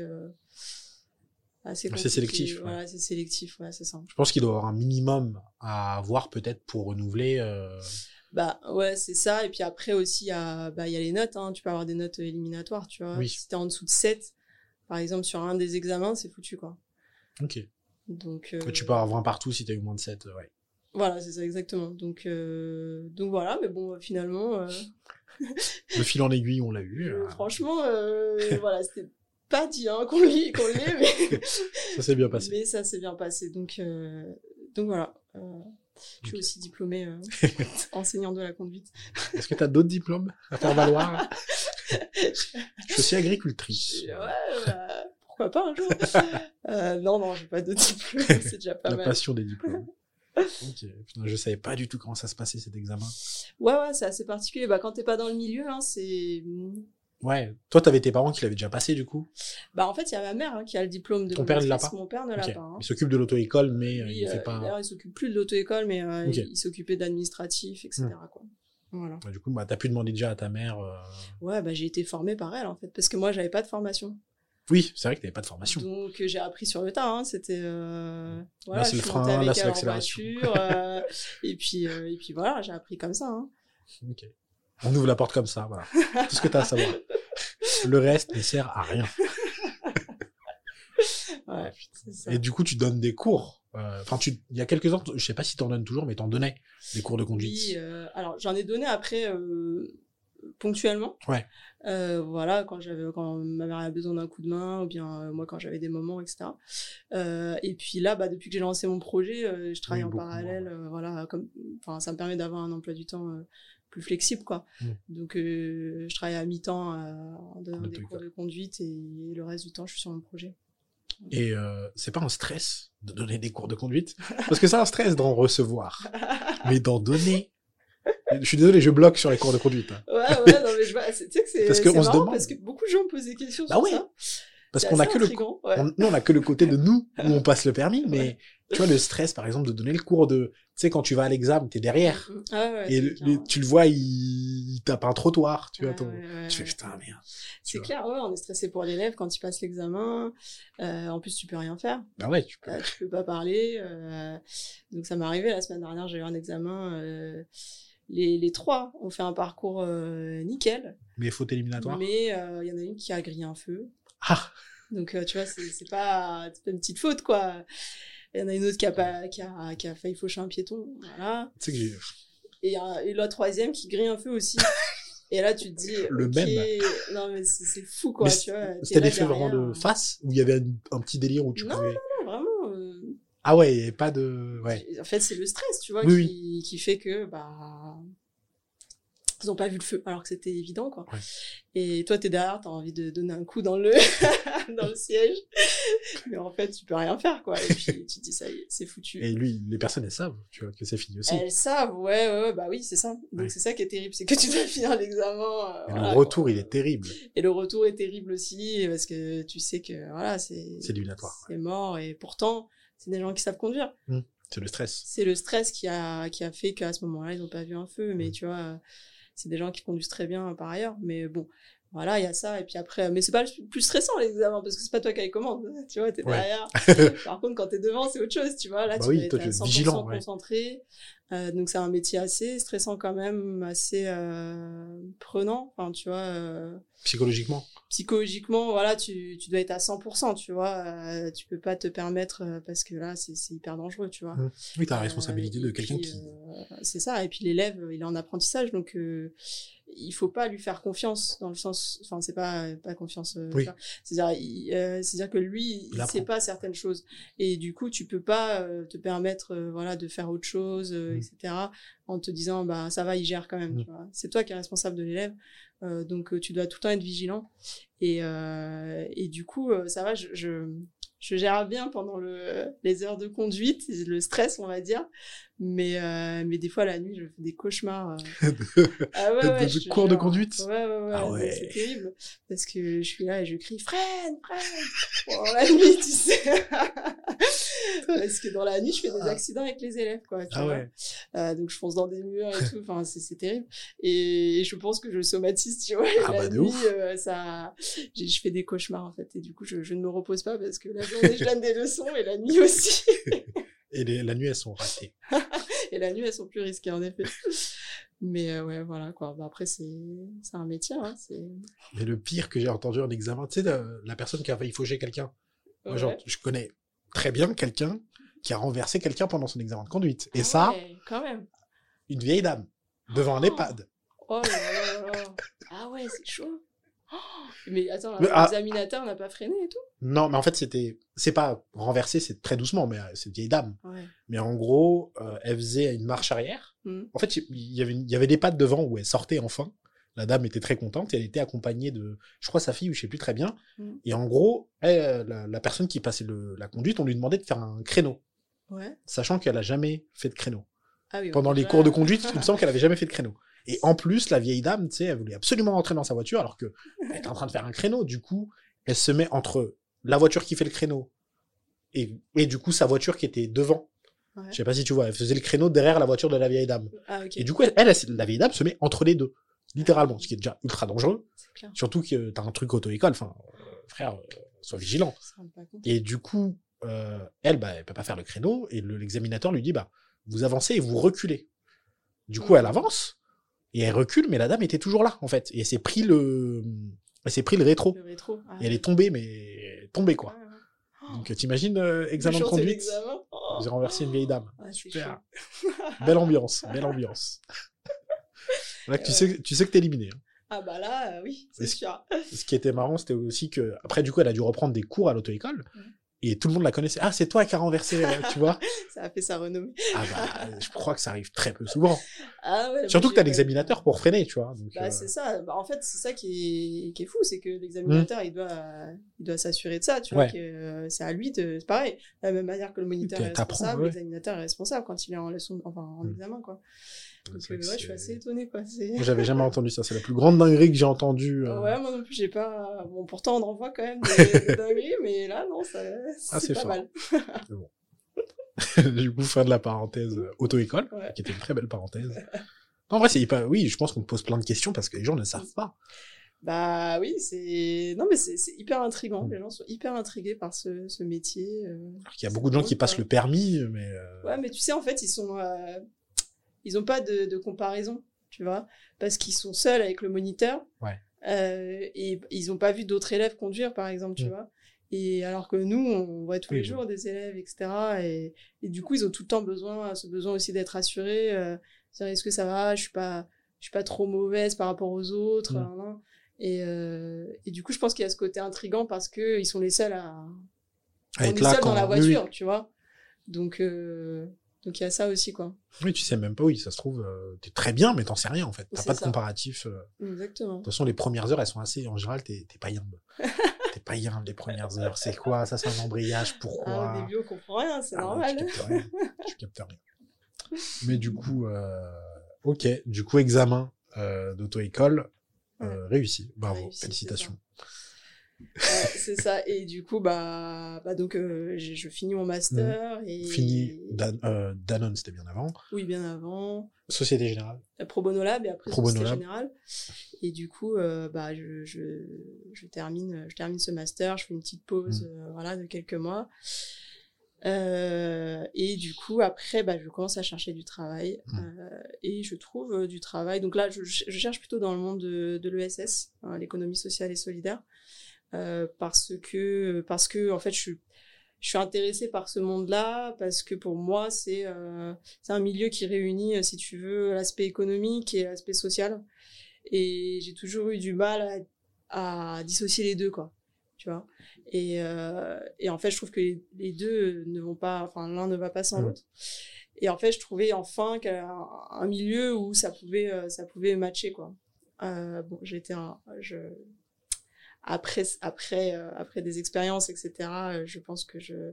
assez, compliqué. sélectif, ouais. C'est sélectif, ouais, c'est ça. Je pense qu'il doit y avoir un minimum à avoir peut-être pour renouveler. euh, Bah ouais, c'est ça. Et puis après aussi, il y a, bah, il y a les notes. Hein. Tu peux avoir des notes éliminatoires, tu vois. Oui. Si t'es en dessous de 7, par exemple, sur un des examens, c'est foutu, quoi. Ok. Donc, euh, Tu peux avoir 20 partout si t'as eu moins de 7. Ouais. Voilà, c'est ça, exactement. Donc, euh, donc voilà, mais bon, finalement, euh, Le fil en aiguille, on l'a eu. euh, euh, franchement, euh, voilà, c'était pas dit hein, qu'on l'ait, qu'on l'ait, mais, Ça s'est bien passé. mais ça s'est bien passé. Donc, euh, donc voilà. Euh, je suis aussi diplômée euh, enseignante de la conduite. Est-ce que t'as d'autres diplômes à faire valoir? Je suis aussi agricultrice. Ouais, bah, pourquoi pas un jour euh, Non, non, j'ai pas de diplôme, c'est déjà pas La mal. passion des diplômes. ok. Putain, je savais pas du tout comment ça se passait cet examen. Ouais, ouais, c'est assez particulier. Bah, quand t'es pas dans le milieu, hein, c'est. Ouais. Toi, t'avais tes parents qui l'avaient déjà passé du coup? Bah, en fait, il y a ma mère hein, qui a le diplôme de Ton père, il l'a pas? Mon père ne l'a pas. hein. Il s'occupe de l'auto-école, mais euh, il fait euh, pas. D'ailleurs, il s'occupe plus de l'auto-école, mais euh, il, s'occupait d'administratif, etc. Quoi. Voilà. Ouais, Du coup, bah, t'as pu demander déjà à ta mère. euh, Ouais, bah, j'ai été formée par elle, en fait, parce que moi, j'avais pas de formation. Oui, c'est vrai que t'avais pas de formation. Donc, j'ai appris sur le tas. Hein. C'était. Euh... Voilà, c'est je le frein, là, c'est l'accélération. euh, et, puis, euh, et puis voilà, j'ai appris comme ça. Hein. Ok. On ouvre la porte comme ça, voilà. Tout ce que t'as à savoir. Le reste ne sert à rien. Ouais, c'est ça. Et du coup, tu donnes des cours. Euh, Enfin, tu, il y a quelques ans, je sais pas si t'en donnes toujours, mais t'en donnais des cours de conduite. Oui, euh, alors j'en ai donné après euh, ponctuellement. Ouais. Voilà, quand j'avais quand ma mère avait besoin d'un coup de main, ou bien moi quand j'avais des moments, etc. Et puis là, bah, depuis que j'ai lancé mon projet, je travaille Oui, en parallèle. voilà, comme, enfin, ça me permet d'avoir un emploi du temps plus flexible, quoi. Mm. Donc, euh, je travaille à mi-temps euh, en donnant des cours de conduite et le reste du temps, je suis sur mon projet. Et euh, c'est pas un stress de donner des cours de conduite, parce que c'est un stress d'en recevoir, mais d'en donner. Je suis désolé, je bloque sur les cours de conduite. hein. Ouais, ouais, non, mais je vois, c'est- tu sais que c'est Parce que on se marrant demande. parce que beaucoup de gens me posent des questions Bah sur ouais, ça. Parce qu'on a que le, intriguant, ouais. on, nous, on a que le côté de nous où on passe le permis, mais tu vois le stress, par exemple, de donner le cours de, tu sais, quand tu vas à l'examen, t'es derrière. Mm, mm. Ah ouais, Et le- le- tu le vois, il, il tape un trottoir, tu vois. Ton- tu fais putain, merde. C'est clair, ouais, on est stressé pour l'élève quand il passe l'examen. Euh, en plus, tu peux rien faire. Bah ouais, tu peux. Euh, tu peux pas parler. euh, Donc, ça m'est arrivé la semaine dernière, j'ai eu un examen. euh, Les, les trois ont fait un parcours euh, nickel, Mais faute éliminatoire. mais euh, il y en a une qui a grillé un feu. Ah, Donc, euh, tu vois, c'est pas, une petite faute, quoi. Il y en a une autre qui a, pas, qui a, qui a failli faucher un piéton. Voilà. tu sais que j'ai, Et, et la troisième qui grille un feu aussi. Et là, tu te dis. Le même. Non, mais c'est fou, quoi. C'était faits vraiment de face, où il y avait un, un petit délire où tu Non, pouvais. Non, vraiment. euh, Ah ouais, il avait pas de, ouais. En fait, c'est le stress, tu vois, Oui, qui, qui fait que, bah. Ils ont pas vu le feu, alors que c'était évident, quoi. Ouais. Et toi, t'es derrière, t'as envie de donner un coup dans le, dans le siège. Mais en fait, tu peux rien faire, quoi. Et puis, tu te dis, ça y est, c'est foutu. Et lui, les personnes, elles savent, tu vois, que c'est fini aussi. Elles savent, ouais, ouais, ouais, bah oui, c'est ça. Donc Ouais. c'est ça qui est terrible, c'est que tu dois finir l'examen. euh, voilà, le retour, quoi. il est terrible. Et le retour est terrible aussi, parce que tu sais que, voilà, c'est. C'est. C'est mort, et pourtant, c'est des gens qui savent conduire. C'est le stress. C'est le stress qui a, qui a fait qu'à ce moment-là, ils n'ont pas vu un feu, mais tu vois, c'est des gens qui conduisent très bien euh, par ailleurs, mais bon. Voilà, il y a ça, et puis après, mais c'est pas le plus stressant les examens, parce que c'est pas toi qui as les commandes, tu vois, t'es Ouais. derrière. Par contre, quand t'es devant, c'est autre chose, tu vois. Là, Bah tu oui, toi, es 100% vigilant, ouais. concentré. Euh, donc, c'est un métier assez stressant quand même, assez euh, prenant. Enfin, tu vois, euh, Psychologiquement. psychologiquement, voilà, tu, tu dois être à 100%, tu vois. Euh, tu peux pas te permettre, euh, parce que là, c'est hyper dangereux, tu vois. Mm. Oui, t'as la Euh, responsabilité de quelqu'un qui. C'est ça. Et puis l'élève, il est en apprentissage, donc euh, il faut pas lui faire confiance dans le sens. Enfin, c'est pas pas confiance. euh, Oui. il- euh, c'est-à-dire que lui, Il il, sait pas certaines choses, et du coup, tu peux pas euh, te permettre, euh, voilà, de faire autre chose, Mm. etc. En te disant, bah ça va, il gère quand même. Mm. C'est toi qui es responsable de l'élève, donc tu dois tout le temps être vigilant. Et et du coup, ça va, je, je je gère bien pendant le, les heures de conduite, le stress, on va dire. Mais, euh, mais des fois, la nuit, je fais des cauchemars. euh. Ah ouais, ouais, De cours de conduite? Ouais, ouais, ouais. Ah ouais. C'est terrible. Parce que je suis là et je crie freine, freine. Pendant la nuit, tu sais. parce que dans la nuit, je fais des accidents avec les élèves, quoi. tu Ah vois. ouais. Euh, donc je fonce dans des murs et tout. Enfin, c'est terrible. Et je pense que je somatise, tu vois. Ah la bah, nuit, euh, ça, je fais des cauchemars en fait. Et du coup, je, je ne me repose pas parce que la journée, je donne des leçons et la nuit aussi. Et les- la nuit, elles sont ratées. Et la nuit, elles sont plus risquées, en effet. Mais euh, ouais, voilà, quoi. Bah, après, c'est un métier, hein. C'est... Mais le pire que j'ai entendu en examen, tu sais, la, la personne qui a failli faucher quelqu'un. Moi, genre, je connais très bien quelqu'un qui a renversé quelqu'un pendant son examen de conduite. Et Ah ça, quand même. une vieille dame, devant un Oh. EHPAD. Oh là là là. Ah ouais, c'est chaud. Oh mais attends, ah. l'examinateur n'a pas freiné et tout? Non, mais en fait, c'était, c'est pas renversé, c'est très doucement, mais euh, c'est une vieille dame. Ouais. Mais en gros, euh, elle faisait une marche arrière. Hmm. En fait, il y avait, une- il y avait des pattes devant où elle sortait enfin. La dame était très contente et elle était accompagnée de, je crois, sa fille ou je sais plus très bien. Mm. Et en gros, elle, la, la personne qui passait le- la conduite, on lui demandait de faire un créneau, Ouais. sachant qu'elle a jamais fait de créneau. Ah oui, Pendant les déjà- cours de conduite, il me semble qu'elle avait jamais fait de créneau. Et en plus, la vieille dame, tu sais, elle voulait absolument rentrer dans sa voiture alors que elle était en train de faire un créneau. Du coup, elle se met entre la voiture qui fait le créneau et, et du coup sa voiture qui était devant. Ouais. Je sais pas si tu vois, elle faisait le créneau derrière la voiture de la vieille dame. Ah. Et du coup, elle, elle- la vieille dame se met entre les deux, littéralement, ce qui est déjà ultra dangereux. Clair. Surtout que t'as un truc auto-école, enfin, euh, frère, euh, sois vigilant. Et du coup, euh, elle, bah, elle peut pas faire le créneau, et le- l'examinateur lui dit, bah, vous avancez et vous reculez. Du coup, elle avance, et elle recule, mais la dame était toujours là, en fait. Et elle s'est pris le, Elle s'est pris le rétro. Le rétro. Ah, Et elle est tombée, mais tombée quoi. ouais. Donc t'imagines euh, examen de conduite? Oh. j'ai renversé une vieille dame. Ah, Super. Belle ambiance, belle ambiance. Là, tu sais, tu sais que t'es éliminé. hein. Ah bah là, euh, oui, c'est sûr. Ce qui était marrant, c'était aussi que après du coup, elle a dû reprendre des cours à l'auto-école. Mhm. Et tout le monde la connaissait. Ah, c'est toi qui as renversé, euh, tu vois. Ça a fait sa renommée. Ah bah, je crois que ça arrive très peu souvent. Ah ouais, Surtout que t'as j'ai- l'examinateur pour freiner, tu vois. Bah, euh, c'est ça. Bah, en fait, c'est ça qui est, qui est fou, c'est que l'examinateur, il doit, il doit s'assurer de ça, tu vois, Ouais. euh, c'est à lui de, c'est pareil. De la même manière que le moniteur est responsable, ouais. l'examinateur est responsable quand il est en leçon, enfin, en Mm. examen, quoi. Donc, euh, vrai je suis assez étonnée, quoi. J'avais jamais entendu ça. C'est la plus grande dinguerie que j'ai entendue. euh. Ouais, moi non plus, j'ai pas. Bon, pourtant, on en voit quand même des, des dingueries, mais là, non, ça, Ah, c'est pas fort. mal. du coup, fin de la parenthèse euh, auto-école, Ouais. qui était une très belle parenthèse. En vrai, c'est hyper... Oui, je pense qu'on pose plein de questions parce que les gens ne savent pas. Bah oui, c'est. Non, mais c'est, hyper intriguant. Mm. Les gens sont hyper intrigués par ce, ce métier. euh. Alors qu'il y a beaucoup de gens qui passent le permis, mais... euh, Ouais, mais tu sais, en fait, ils sont. euh, Ils ont pas de, de comparaison, tu vois, parce qu'ils sont seuls avec le moniteur. Ouais. Euh, et ils ont pas vu d'autres élèves conduire, par exemple, tu Mm. vois. Et alors que nous, on voit tous Oui, les oui. jours des élèves, etc. Et, et du coup, ils ont tout le temps besoin, ce besoin aussi d'être assurés. Euh, est-ce que ça va? Je suis pas, je suis pas trop mauvaise par rapport aux autres. Mm. hein, hein. Et, euh, et du coup, je pense qu'il y a ce côté intrigant parce que ils sont les seuls à, à on être est là seul quand... dans la oui. voiture, tu vois. Donc, euh, donc il y a ça aussi, quoi. Oui, tu sais même pas, oui, ça se trouve, euh, t'es très bien, mais t'en sais rien, en fait. T'as pas de ça. comparatif. euh. Exactement. De toute façon, les premières heures, elles sont assez... En général, t'es pas yimbe. t'es pas yimbe, les premières heures. C'est quoi? Ça, c'est un embrayage. Pourquoi Ah, au début, on comprend rien, c'est Ah, normal. Tu captes rien. tu captes rien. Mais du coup, euh, ok. Du coup, examen euh, d'auto-école réussi. Bravo, Réussi, félicitations. C'est ça. Et du coup, bah, bah donc, euh, je finis mon master et Mmh. Fini Dan- euh, Danone, c'était bien avant. oui, bien avant. Société Générale. Pro Bono Lab et après Pro Société Lab. Générale. Et du coup, euh, bah, je, je, je termine, je termine ce master. Je fais une petite pause, Mmh. voilà, de quelques mois. Et du coup, après, bah, je commence à chercher du travail Mm. euh, et je trouve du travail. Donc là, je, je cherche plutôt dans le monde de, de l'ESS, hein, l'économie sociale et solidaire, euh, parce que parce que en fait, je suis je suis intéressée par ce monde-là parce que pour moi, c'est euh, c'est un milieu qui réunit, euh, si tu veux, l'aspect économique et l'aspect social. Et j'ai toujours eu du mal à, à dissocier les deux, quoi. Tu vois? Et, euh, et en fait, je trouve que les, les deux ne vont pas, enfin, l'un ne va pas sans Mhm. l'autre. Et en fait, je trouvais enfin un, un milieu où ça pouvait, ça pouvait matcher, quoi. Euh, bon, j'étais je, après, après, euh, après des expériences, etc., euh, je pense que je,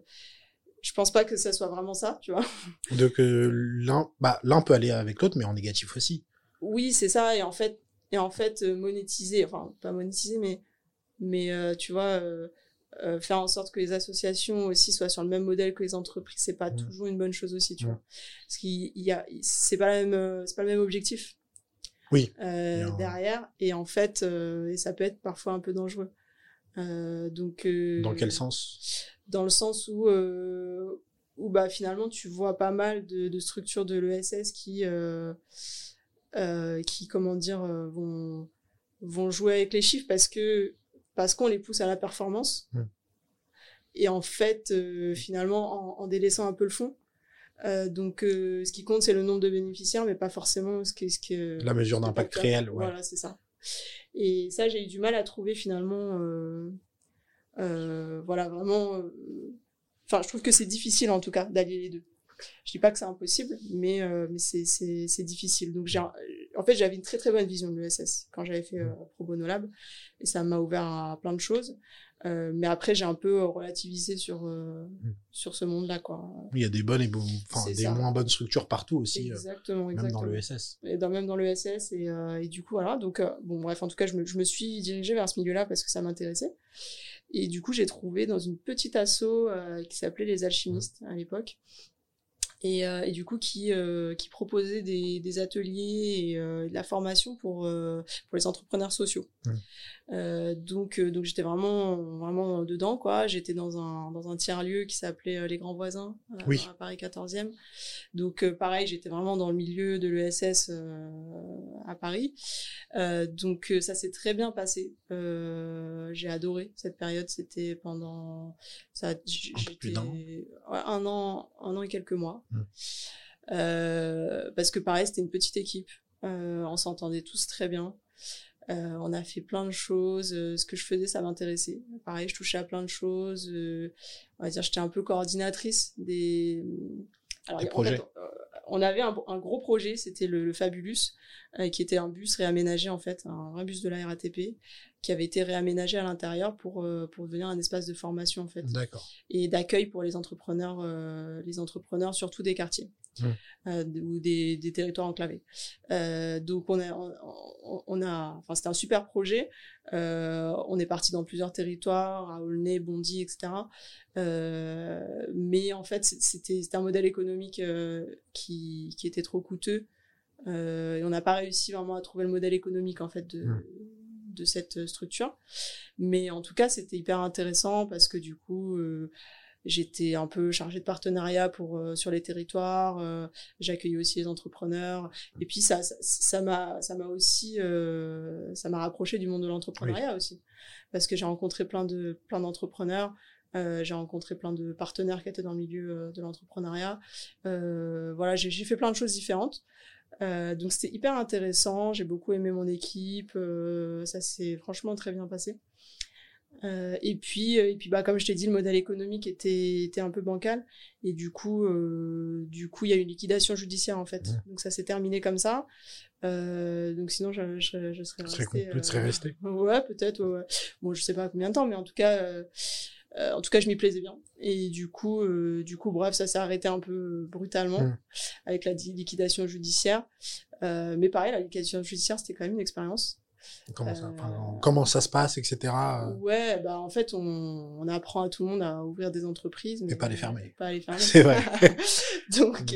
je pense pas que ça soit vraiment ça, tu vois. Donc, euh, l'un bah, l'un peut aller avec l'autre, mais en négatif aussi. Oui, c'est ça. Et en fait, et en fait, euh, monétiser, enfin pas monétiser, mais mais euh, tu vois, faire en sorte que les associations aussi soient sur le même modèle que les entreprises, c'est pas Mm. toujours une bonne chose aussi, tu Mm. vois. Parce qu'il il y a, c'est pas la même, c'est pas le même objectif. Oui. euh, derrière et en fait euh, et ça peut être parfois un peu dangereux Euh, donc Dans quel sens? dans le sens où où bah finalement tu vois pas mal de, de structures de l'ESS qui qui comment dire vont vont jouer avec les chiffres parce que parce qu'on les pousse à la performance Mm. et en fait euh, finalement en, en délaissant un peu le fond euh, donc euh, ce qui compte c'est le nombre de bénéficiaires mais pas forcément ce que ce que La mesure d'impact réel, ouais. voilà c'est ça. Et ça j'ai eu du mal à trouver finalement euh, voilà vraiment enfin je trouve que c'est difficile en tout cas d'allier les deux. Je dis pas que c'est impossible mais mais c'est difficile. Donc j'ai en fait j'avais une très très bonne vision de l'ESS quand j'avais fait Pro Bono Lab et ça m'a ouvert à plein de choses Euh, mais après j'ai un peu euh, relativisé sur euh, Mm. sur ce monde là quoi Il y a des bonnes et bon- des ça. moins bonnes structures partout aussi, euh, même exactement dans le SS. et dans, même dans le SS et, et du coup voilà donc bon bref en tout cas je me, je me suis dirigée vers ce milieu là parce que ça m'intéressait et du coup j'ai trouvé dans une petite asso qui s'appelait les alchimistes à l'époque et, et, du coup qui qui proposait des, des ateliers et de la formation pour pour les entrepreneurs sociaux. Mmh. donc donc j'étais vraiment vraiment dedans quoi. J'étais dans un dans un tiers lieu qui s'appelait les Grands Voisins à Paris 14e. Donc pareil, j'étais vraiment dans le milieu de l'ESS à Paris. donc ça s'est très bien passé. j'ai adoré cette période. C'était pendant ça un, an un an et quelques mois. Mmh. Euh, parce que pareil, c'était une petite équipe. Euh, on s'entendait tous très bien. Euh, on a fait plein de choses. ce que je faisais, ça m'intéressait. Pareil, je touchais à plein de choses. on va dire, j'étais un peu coordinatrice des, Alors, projets. on avait un, gros projet, c'était le, Fabulus, qui était un bus réaménagé en fait, un vrai bus de la RATP, qui avait été réaménagé à l'intérieur pour euh, pour devenir un espace de formation en fait et d'accueil pour les entrepreneurs euh, les entrepreneurs surtout des quartiers mmh. euh, ou des, des territoires enclavés. Euh, donc on a on, on a enfin c'était un super projet. Euh, on est parti dans plusieurs territoires à Aulnay Bondy etc mais en fait c'était un modèle économique qui qui était trop coûteux. Et on n'a pas réussi vraiment à trouver le modèle économique en fait de mmh. de cette structure. Mais en tout cas, c'était hyper intéressant parce que du coup, euh, j'étais un peu chargée de partenariat pour euh, sur les territoires. Euh, j'accueillais aussi les entrepreneurs. Et puis ça, ça m'a, ça m'a aussi, ça m'a rapproché du monde de l'entrepreneuriat aussi, parce que j'ai rencontré plein de plein d'entrepreneurs. j'ai rencontré plein de partenaires qui étaient dans le milieu de l'entrepreneuriat. voilà, j'ai fait plein de choses différentes. Euh, donc c'était hyper intéressant, j'ai beaucoup aimé mon équipe, euh, ça s'est franchement très bien passé. Euh, et puis, et puis bah, comme je t'ai dit, le modèle économique était, était un peu bancal. Et du coup, du coup, il y a eu une liquidation judiciaire en fait. Donc ça s'est terminé comme ça. donc sinon, je, je, je serais resté. Tu serais resté. Ouais, peut-être. Ouais, Bon, je sais pas combien de temps, mais en tout cas, euh, en tout cas, je m'y plaisais bien. Et du coup, euh, du coup, bref, ça s'est arrêté un peu brutalement mmh. avec la liquidation judiciaire. Euh, mais pareil, la liquidation judiciaire, c'était quand même une expérience. Comment ça, comment ça se passe, etc. Ouais, bah en fait, on, on, apprend à tout le monde à ouvrir des entreprises, mais, pas les fermer. Pas les fermer. C'est vrai. Donc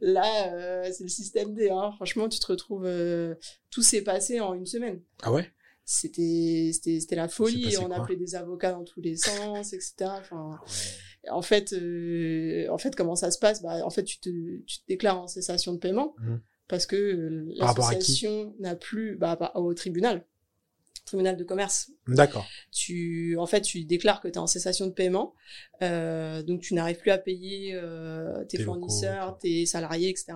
là, c'est le système D. Hein. Franchement, tu te retrouves, tout s'est passé en une semaine. Ah ouais? C'était c'était la folie on appelait des avocats dans tous les sens etc enfin ah en fait euh, en fait comment ça se passe? Bah en fait tu te tu te déclares en cessation de paiement mmh. Parce que euh, l'association n'a plus bah, au tribunal tribunal de commerce. D'accord. Tu, en fait, tu déclares que tu es en cessation de paiement, euh, donc tu n'arrives plus à payer euh, tes, fournisseurs, tes salariés, etc.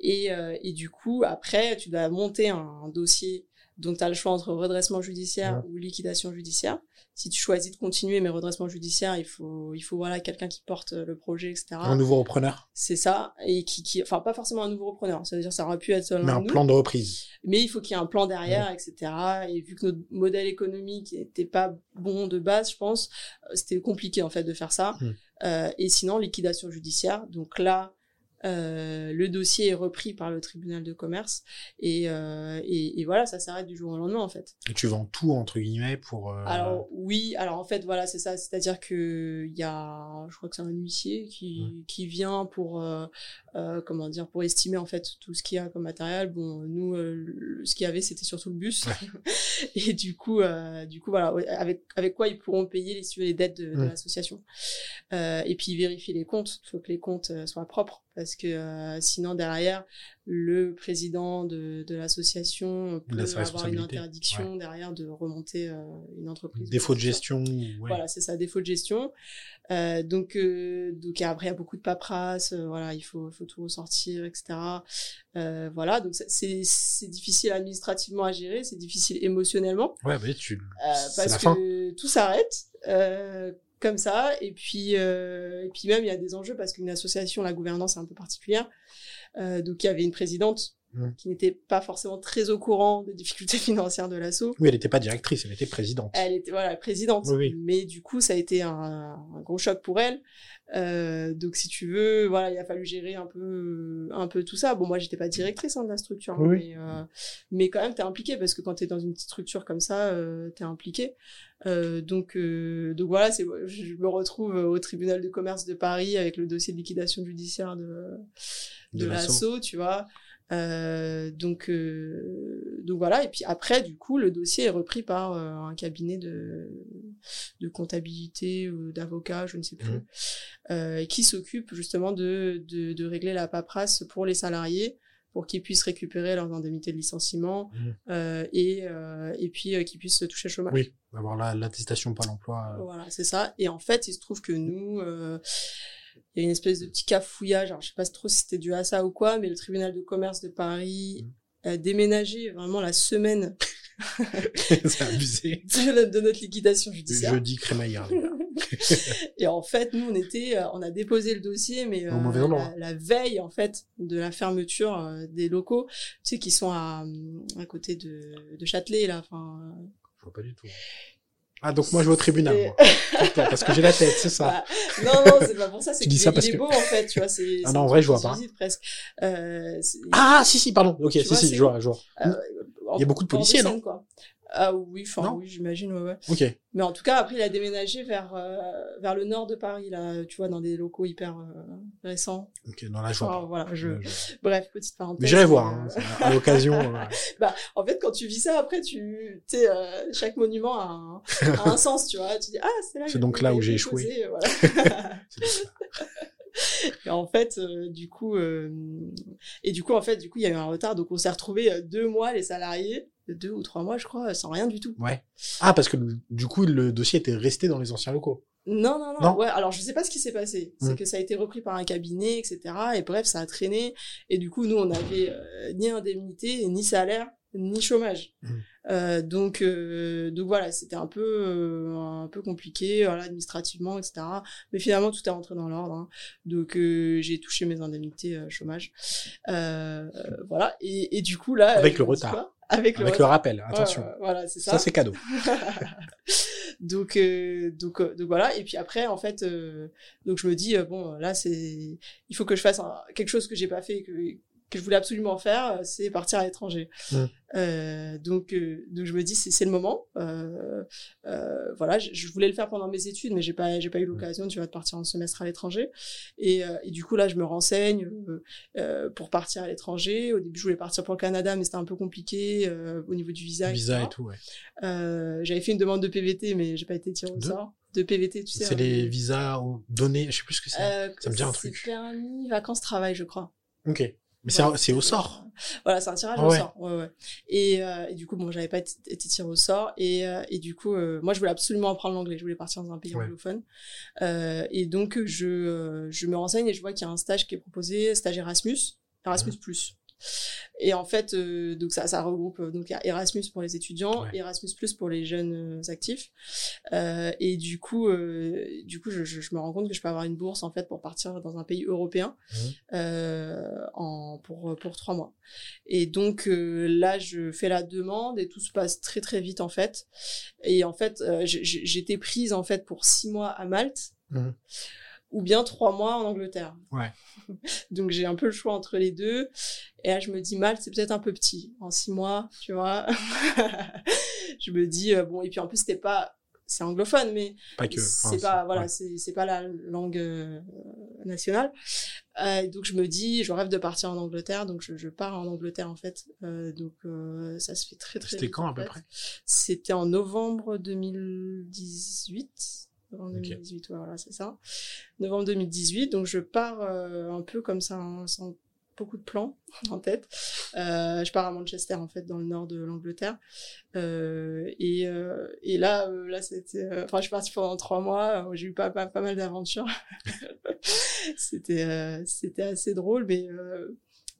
Et, euh, et du coup, après, tu dois monter un dossier donc, tu as le choix entre redressement judiciaire ou liquidation judiciaire. Si tu choisis de continuer, mais redressement judiciaire, il faut, il faut voilà quelqu'un qui porte le projet, etc. Un nouveau repreneur. C'est ça, et qui, qui, enfin pas forcément un nouveau repreneur. Ça veut dire ça aurait pu être seulement. Mais un plan de reprise. Mais il faut qu'il y ait un plan derrière, etc. Et vu que notre modèle économique n'était pas bon de base, je pense, euh, c'était compliqué en fait de faire ça. Euh, et sinon, liquidation judiciaire. Donc là, euh, le dossier est repris par le tribunal de commerce et, euh, et, et, voilà, ça s'arrête du jour au lendemain en fait. Et tu vends tout entre guillemets pour. Euh... Alors oui, alors en fait voilà, c'est ça, c'est-à-dire que il y a, je crois que c'est un huissier qui, mmh. qui vient pour euh, euh, comment dire, pour estimer en fait tout ce qu'il y a comme matériel. Bon, nous, ce qu'il y avait, c'était surtout le bus et du coup, du coup voilà, avec avec quoi ils pourront payer les, les dettes de, de mmh. l'association. et puis vérifier les comptes. Il faut que les comptes soient propres parce que euh, sinon derrière le président de, de l'association peut avoir une interdiction derrière de remonter euh, une entreprise. Défaut de gestion. Voilà, c'est ça, défaut de gestion. Euh, donc, donc après il y a beaucoup de paperasse, voilà, il faut, faut tout ressortir, etc. voilà, donc c'est difficile administrativement à gérer, c'est difficile émotionnellement. Ouais, mais tu. parce que tout s'arrête ça. Et puis, euh, et puis même, il y a des enjeux parce qu'une association, la gouvernance est un peu particulière. Euh, donc, il y avait une présidente mmh. qui n'était pas forcément très au courant des difficultés financières de l'assaut. Oui, elle n'était pas directrice, elle était présidente. Elle était voilà présidente. Mais du coup, ça a été un, gros choc pour elle. Euh, donc, si tu veux, voilà, il a fallu gérer un peu, un peu tout ça. Bon, moi, j'étais pas directrice hein, de la structure, mais, euh, mais quand même, t'es impliqué parce que quand t'es dans une petite structure comme ça, euh, t'es impliqué. Euh, donc, euh, donc voilà, c'est, je me retrouve au tribunal de commerce de Paris avec le dossier de liquidation judiciaire de, de, l'assaut, tu vois. Euh, donc, euh, donc voilà. Et puis après, du coup, le dossier est repris par euh, un cabinet de, de comptabilité ou d'avocat, je ne sais plus, mmh. euh, qui s'occupe justement de, de, de, régler la paperasse pour les salariés pour qu'ils puissent récupérer leurs indemnités de licenciement mmh. euh, et, et puis qu'ils puissent toucher le chômage. Oui, avoir l'attestation par l'emploi. Voilà, c'est ça. Et en fait, il se trouve que nous, il y a une espèce de petit cafouillage. Alors, je sais pas trop si c'était dû à ça ou quoi, mais le tribunal de commerce de Paris mmh. a déménagé vraiment la semaine. c'est abusé. de, notre liquidation judiciaire. Jeudi crémaillard. et en fait, nous, on était, euh, on a déposé le dossier, mais euh, la, veille, en fait, de la fermeture euh, des locaux, tu sais, qui sont à, à côté de, de Châtelet, là, enfin. Je vois pas du tout. Ah, donc moi je vais au tribunal, moi. parce que j'ai la tête, c'est ça. Bah, non, non, c'est pas pour ça, c'est qu'il est, est beau, en fait, tu vois, c'est... Ah non, en vrai, je vois pas. presque. Euh, ah, si, si, pardon. Ok, si, si, je vois, je vois. Euh, Il y a beaucoup de policiers, non quoi. Ah oui, enfin oui, j'imagine, ouais, ouais. Ok. Mais en tout cas, après, il a déménagé vers euh, vers le nord de Paris, là, tu vois, dans des locaux hyper euh, récents. Ok, dans la joie. voilà, je... Bref, petite parenthèse. J'irai voir, hein, à l'occasion. bah, en fait, quand tu vis ça, après, tu, sais, euh, chaque monument a un, a un sens, tu vois. Tu dis, ah, c'est là. C'est donc là où j'ai échoué. Voilà. et en fait, du coup, et du coup, en fait, du coup, il y a eu un retard, donc on s'est retrouvé deux mois les salariés deux ou trois mois, je crois, sans rien du tout. Ouais. Ah, parce que du coup, le dossier était resté dans les anciens locaux. Non, non, non. Ouais, alors je sais pas ce qui s'est passé. C'est hmm. que ça a été repris par un cabinet, etc. Et bref, ça a traîné. Et du coup, nous, on n'avait euh, ni indemnité, ni salaire, ni chômage. Hmm. Euh, donc, euh, donc voilà, c'était un peu, euh, un peu compliqué, voilà, administrativement, etc. Mais finalement, tout est rentré dans l'ordre. Hein. Donc, euh, j'ai touché mes indemnités chômage. voilà. Et, et, du coup là, avec le retard. Avec, le, rappel, attention. voilà, c'est ça. Ça, c'est cadeau. donc, euh, donc, euh, donc voilà. Et puis après, en fait, euh, donc je me dis bon, là, c'est, il faut que je fasse quelque chose que j'ai pas fait, que que je voulais absolument faire, euh, c'est partir à l'étranger. Mmh. Euh, donc, euh, donc je me dis c'est le moment. Euh, voilà, je, je, voulais le faire pendant mes études, mais j'ai pas j'ai pas eu l'occasion, tu vois, de partir en semestre à l'étranger. Et, et, du coup là, je me renseigne pour partir à l'étranger. Au début, je voulais partir pour le Canada, mais c'était un peu compliqué au niveau du visa. Visa et tout, ouais. J'avais fait une demande de PVT, mais j'ai pas été tiré au sort de PVT, tu sais. C'est les visas donnés, je sais plus ce que c'est. ça me dit un truc. C'est permis vacances travail, je crois. Ok. Mais c'est au sort. Voilà, c'est un tirage au sort. Ouais, ouais. Et, euh, et, du coup, bon, j'avais pas été tiré au sort. Et, euh, et du coup, euh, moi, je voulais absolument apprendre l'anglais. Je voulais partir dans un pays anglophone. Et donc, je, je me renseigne et je vois qu'il y a un stage qui est proposé, stage Erasmus, Erasmus+. Mmh. Plus. Et en fait, euh, donc ça, ça regroupe euh, donc Erasmus pour les étudiants, Erasmus Plus pour les jeunes euh, actifs. Euh, et du coup, euh, du coup, je, je, me rends compte que je peux avoir une bourse en fait pour partir dans un pays européen mmh. en pour pour trois mois. Et donc là, je fais la demande et tout se passe très très vite en fait. Et en fait, j'étais prise en fait pour six mois à Malte. Mmh ou bien trois mois en Angleterre. Ouais. Donc j'ai un peu le choix entre les deux. Et là, je me dis, Malte, c'est peut-être un peu petit. En six mois, tu vois. je me dis, euh, bon, et puis en plus, c'était pas, c'est anglophone, mais pas que. C'est pas, voilà, c'est, c'est pas la langue euh, nationale. Euh, donc je me dis, je rêve de partir en Angleterre, donc je, je pars en Angleterre en fait. Donc ça se fait très très. C'était quand à peu près? C'était en novembre 2018 novembre 2018, voilà, c'est ça. Novembre 2018, donc je pars euh, un peu comme ça, hein, sans beaucoup de plans en tête. Euh, je pars à Manchester, en fait, dans le nord de l'Angleterre. Euh, et, euh, et là, là, c'était, enfin, je suis partie pendant trois mois. J'ai eu pas, pas, pas mal d'aventures. c'était, c'était assez drôle, mais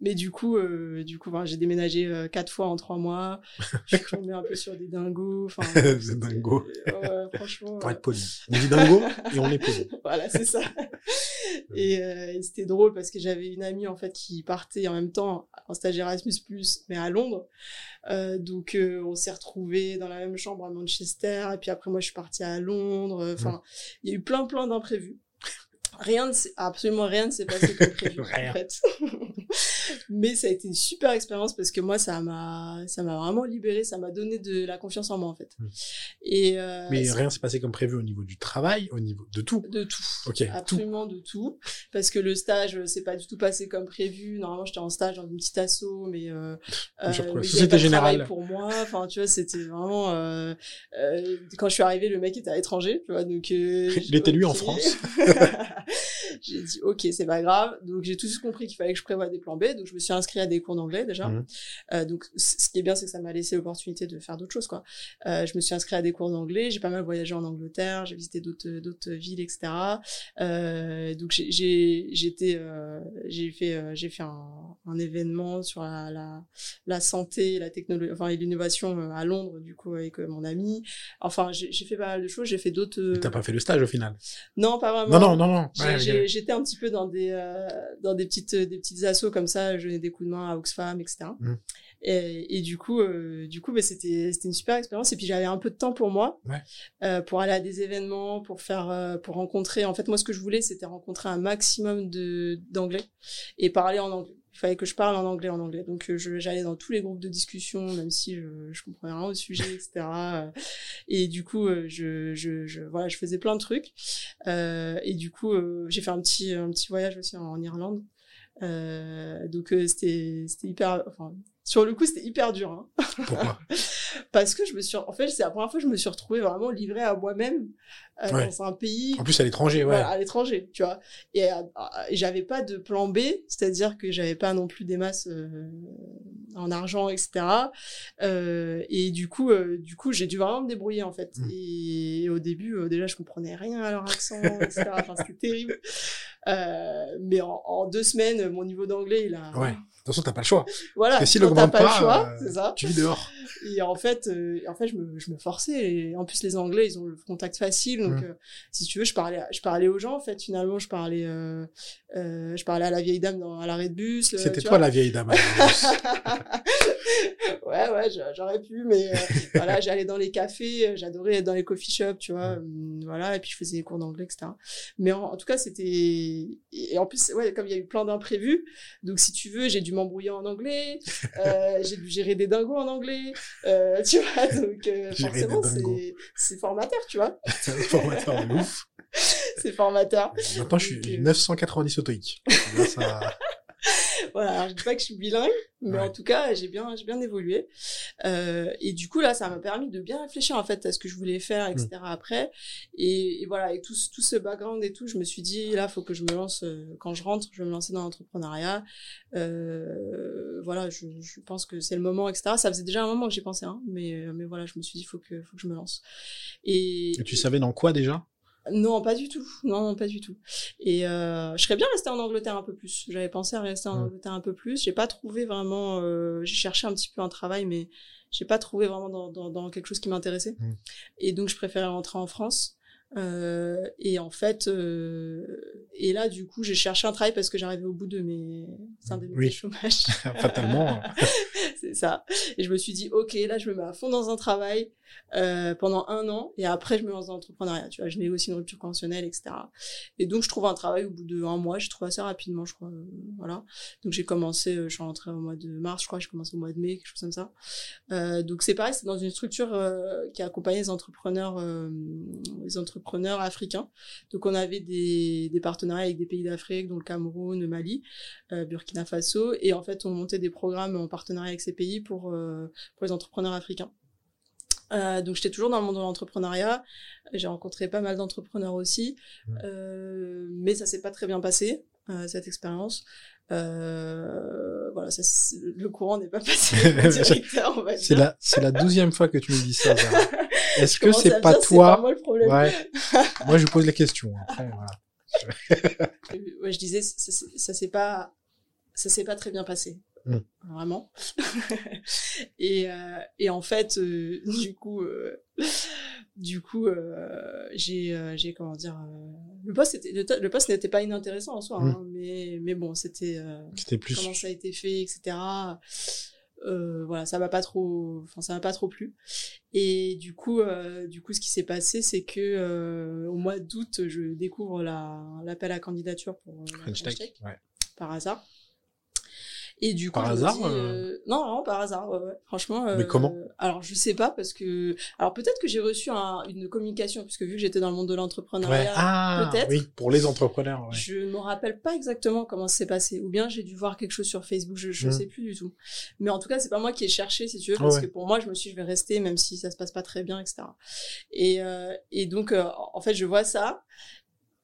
mais du coup, euh, du coup, j'ai déménagé euh, quatre fois en trois mois. Je suis tombée un peu sur des dingos. Enfin, des dingos. Euh, franchement. Pour être poli. On dit dingo et on est poli. voilà, c'est ça. et, euh, et c'était drôle parce que j'avais une amie en fait qui partait en même temps en stage Erasmus mais à Londres. Euh, donc euh, on s'est retrouvés dans la même chambre à Manchester et puis après moi je suis partie à Londres. Enfin, il y a eu plein plein d'imprévus rien absolument rien ne s'est passé comme prévu en fait. Mais ça a été une super expérience parce que moi ça m'a ça m'a vraiment libéré ça m'a donné de la confiance en moi en fait. Hmm. et euh, mais rien s'est passé comme prévu au niveau du travail au niveau de tout. De tout. Ok absolument de tout. Parce que le stage euh, s'est pas du tout passé comme prévu. Normalement j'étais en stage dans une petite asso mais euh, euh société générale. pour moi. Enfin tu vois c'était vraiment euh, euh, quand je suis arrivée le mec était à l'étranger tu vois donc il était lui en France j'ai dit ok c'est pas grave. Donc j'ai tout de suite compris qu'il fallait que je prévoie des plans B. Donc je me suis inscrit à des cours d'anglais déjà. Mmh. euh, donc ce qui est bien c'est que ça m'a laissé l'opportunité de faire d'autres choses quoi. Euh, je me suis inscrit à des cours d'anglais. J'ai pas mal voyagé en Angleterre. J'ai visité d'autres d'autres villes etc euh, donc j'ai j'étais euh, j'ai fait euh, j'ai fait un, un, événement sur la, la, la santé la technologie enfin l'innovation euh, à Londres du coup avec mon ami. Enfin j'ai fait pas mal de choses. J'ai fait d'autres t'as pas fait le stage au final? Non pas vraiment. Non non non non j'étais un petit peu dans des euh, dans des petites des petites assos comme ça, je donnais des coups de main à Oxfam, etc. Mmh. Et, et, du coup, euh, du coup, bah, c'était c'était une super expérience. Et puis j'avais un peu de temps pour moi, ouais. euh, pour aller à des événements, pour faire, euh, pour rencontrer. En fait, moi, ce que je voulais, c'était rencontrer un maximum de d'anglais et parler en anglais il fallait que je parle en anglais en anglais. Donc euh, j'allais dans tous les groupes de discussion même si je, je comprenais rien au sujet etc et du coup euh, je, je, je, voilà je faisais plein de trucs. Euh, et du coup euh, j'ai fait un petit un petit voyage aussi en, Irlande. Euh, donc c'était c'était hyper enfin sur le coup c'était hyper dur hein. pourquoi parce que je me suis en fait c'est la première fois que je me suis retrouvée vraiment livrée à moi-même euh, dans un pays en plus à l'étranger ouais. Voilà, à l'étranger tu vois. Et, euh, et j'avais pas de plan B c'est-à-dire que j'avais pas non plus des masses euh, en argent etc euh, et du coup euh, du coup j'ai dû vraiment me débrouiller en fait. Mmh. et, au début euh, déjà je comprenais rien à leur accent etc enfin c'était terrible. Mais en, en, deux semaines mon niveau d'anglais il a ouais toute façon, t'as pas le choix. Voilà. Parce que s'il augmente pas, le choix, euh, c'est ça. tu vis dehors. Et en fait, euh, en fait, je me, je me forçais. Et en plus, les Anglais, ils ont le contact facile. Donc, mmh. euh, si tu veux, je parlais, je parlais aux gens. En fait, finalement, je parlais, je parlais à la vieille dame dans, à l'arrêt de bus. C'était toi la vieille dame. ouais, ouais, j'aurais pu, mais voilà, j'allais dans les cafés, j'adorais être dans les coffee shops, tu vois, euh, voilà, et puis je faisais des cours d'anglais, etc. Mais en, en tout cas, c'était, et en plus, ouais, comme il y a eu plein d'imprévus, donc si tu veux, j'ai dû m'embrouiller en anglais, euh, j'ai dû gérer des dingos en anglais, euh, tu vois, donc forcément, c'est, formateur, tu vois. formateur ouf. c'est formateur. Maintenant, je suis 990 autoïque. Ça voilà, alors je dis pas que je suis bilingue, mais en tout cas, j'ai bien, j'ai bien évolué. Euh, et du coup, là, ça m'a permis de bien réfléchir en fait à ce que je voulais faire, etc. Mm. après. Et, et, voilà, avec tout, tout ce background et tout, je me suis dit là, faut que je me lance euh, quand je rentre, je vais me lancer dans l'entrepreneuriat. Euh, voilà, je, je, pense que c'est le moment, etc. Ça faisait déjà un moment que j'y pensais, hein, mais mais voilà, je me suis dit faut que faut que je me lance. Et, et tu savais dans quoi déjà? Non, pas du tout. Non, pas du tout. Et euh, je serais bien restée en Angleterre un peu plus. J'avais pensé à rester en Angleterre un peu plus. J'ai pas trouvé vraiment. Euh, j'ai cherché un petit peu un travail, mais j'ai pas trouvé vraiment dans, dans, dans quelque chose qui m'intéressait. Mmh. Et donc, je préférais rentrer en France. Euh, et en fait, euh, et là, du coup, j'ai cherché un travail parce que j'arrivais au bout de mes indemnités oui. de chômage. Fatalement. ça. Et je me suis dit, ok, là, je me mets à fond dans un travail euh, pendant un an et après, je me lance dans l'entrepreneuriat. Tu vois, je négocie une rupture conventionnelle, etc. Et donc, je trouve un travail au bout de un mois. J'ai trouvé assez rapidement, je crois. Euh, voilà. Donc, j'ai commencé, euh, je suis rentrée au mois de mars, je crois. J'ai commencé au mois de mai, quelque chose comme ça. Donc, c'est pareil, c'est dans une structure qui accompagne les entrepreneurs, les entrepreneurs africains. Donc, on avait des, des partenariats avec des pays d'Afrique, dont le Cameroun, le Mali, Burkina Faso. Et en fait, on montait des programmes en partenariat avec ces pays pour, pour les entrepreneurs africains. Euh, donc j'étais toujours dans le monde de l'entrepreneuriat. J'ai rencontré pas mal d'entrepreneurs aussi, euh, mais ça s'est pas très bien passé euh, cette expérience. Euh, voilà, ça, le courant n'est pas passé. c'est la c'est la douzième fois que tu me dis ça. Est-ce que c'est pas toi pas moi, le problème. Ouais. moi je pose les questions. Après, voilà. ouais, je disais ça, ça s'est pas ça s'est pas très bien passé. Mm. Vraiment. et, euh, et en fait, euh, du coup, euh, du coup, j'ai, j'ai comment dire, le poste, était, le, poste n'était pas inintéressant en soi, Mm. hein, mais, mais bon, c'était C'était plus. comment ça a été fait, etc. Voilà, ça m'a pas trop, enfin ça m'a pas trop plu. Et du coup, du coup, ce qui s'est passé, c'est que au mois d'août, je découvre la, l'appel à candidature pour la French French Tech. Tech, Ouais. par hasard. Et du coup, Par hasard, dis, euh, non, vraiment par hasard, ouais, ouais. franchement. Mais euh, comment? Alors, je sais pas parce que, alors peut-être que j'ai reçu un- une communication puisque vu que j'étais dans le monde de l'entrepreneuriat, Ah, peut-être. oui, pour les entrepreneurs. Ouais. je me rappelle pas exactement comment ça s'est passé. Ou bien j'ai dû voir quelque chose sur Facebook, je, je Mm. sais plus du tout. Mais en tout cas, c'est pas moi qui ai cherché, si tu veux, Ah parce que pour moi, je me suis dit, je vais rester, même si ça se passe pas très bien, etc. Et, euh, et donc, euh, en fait, je vois ça.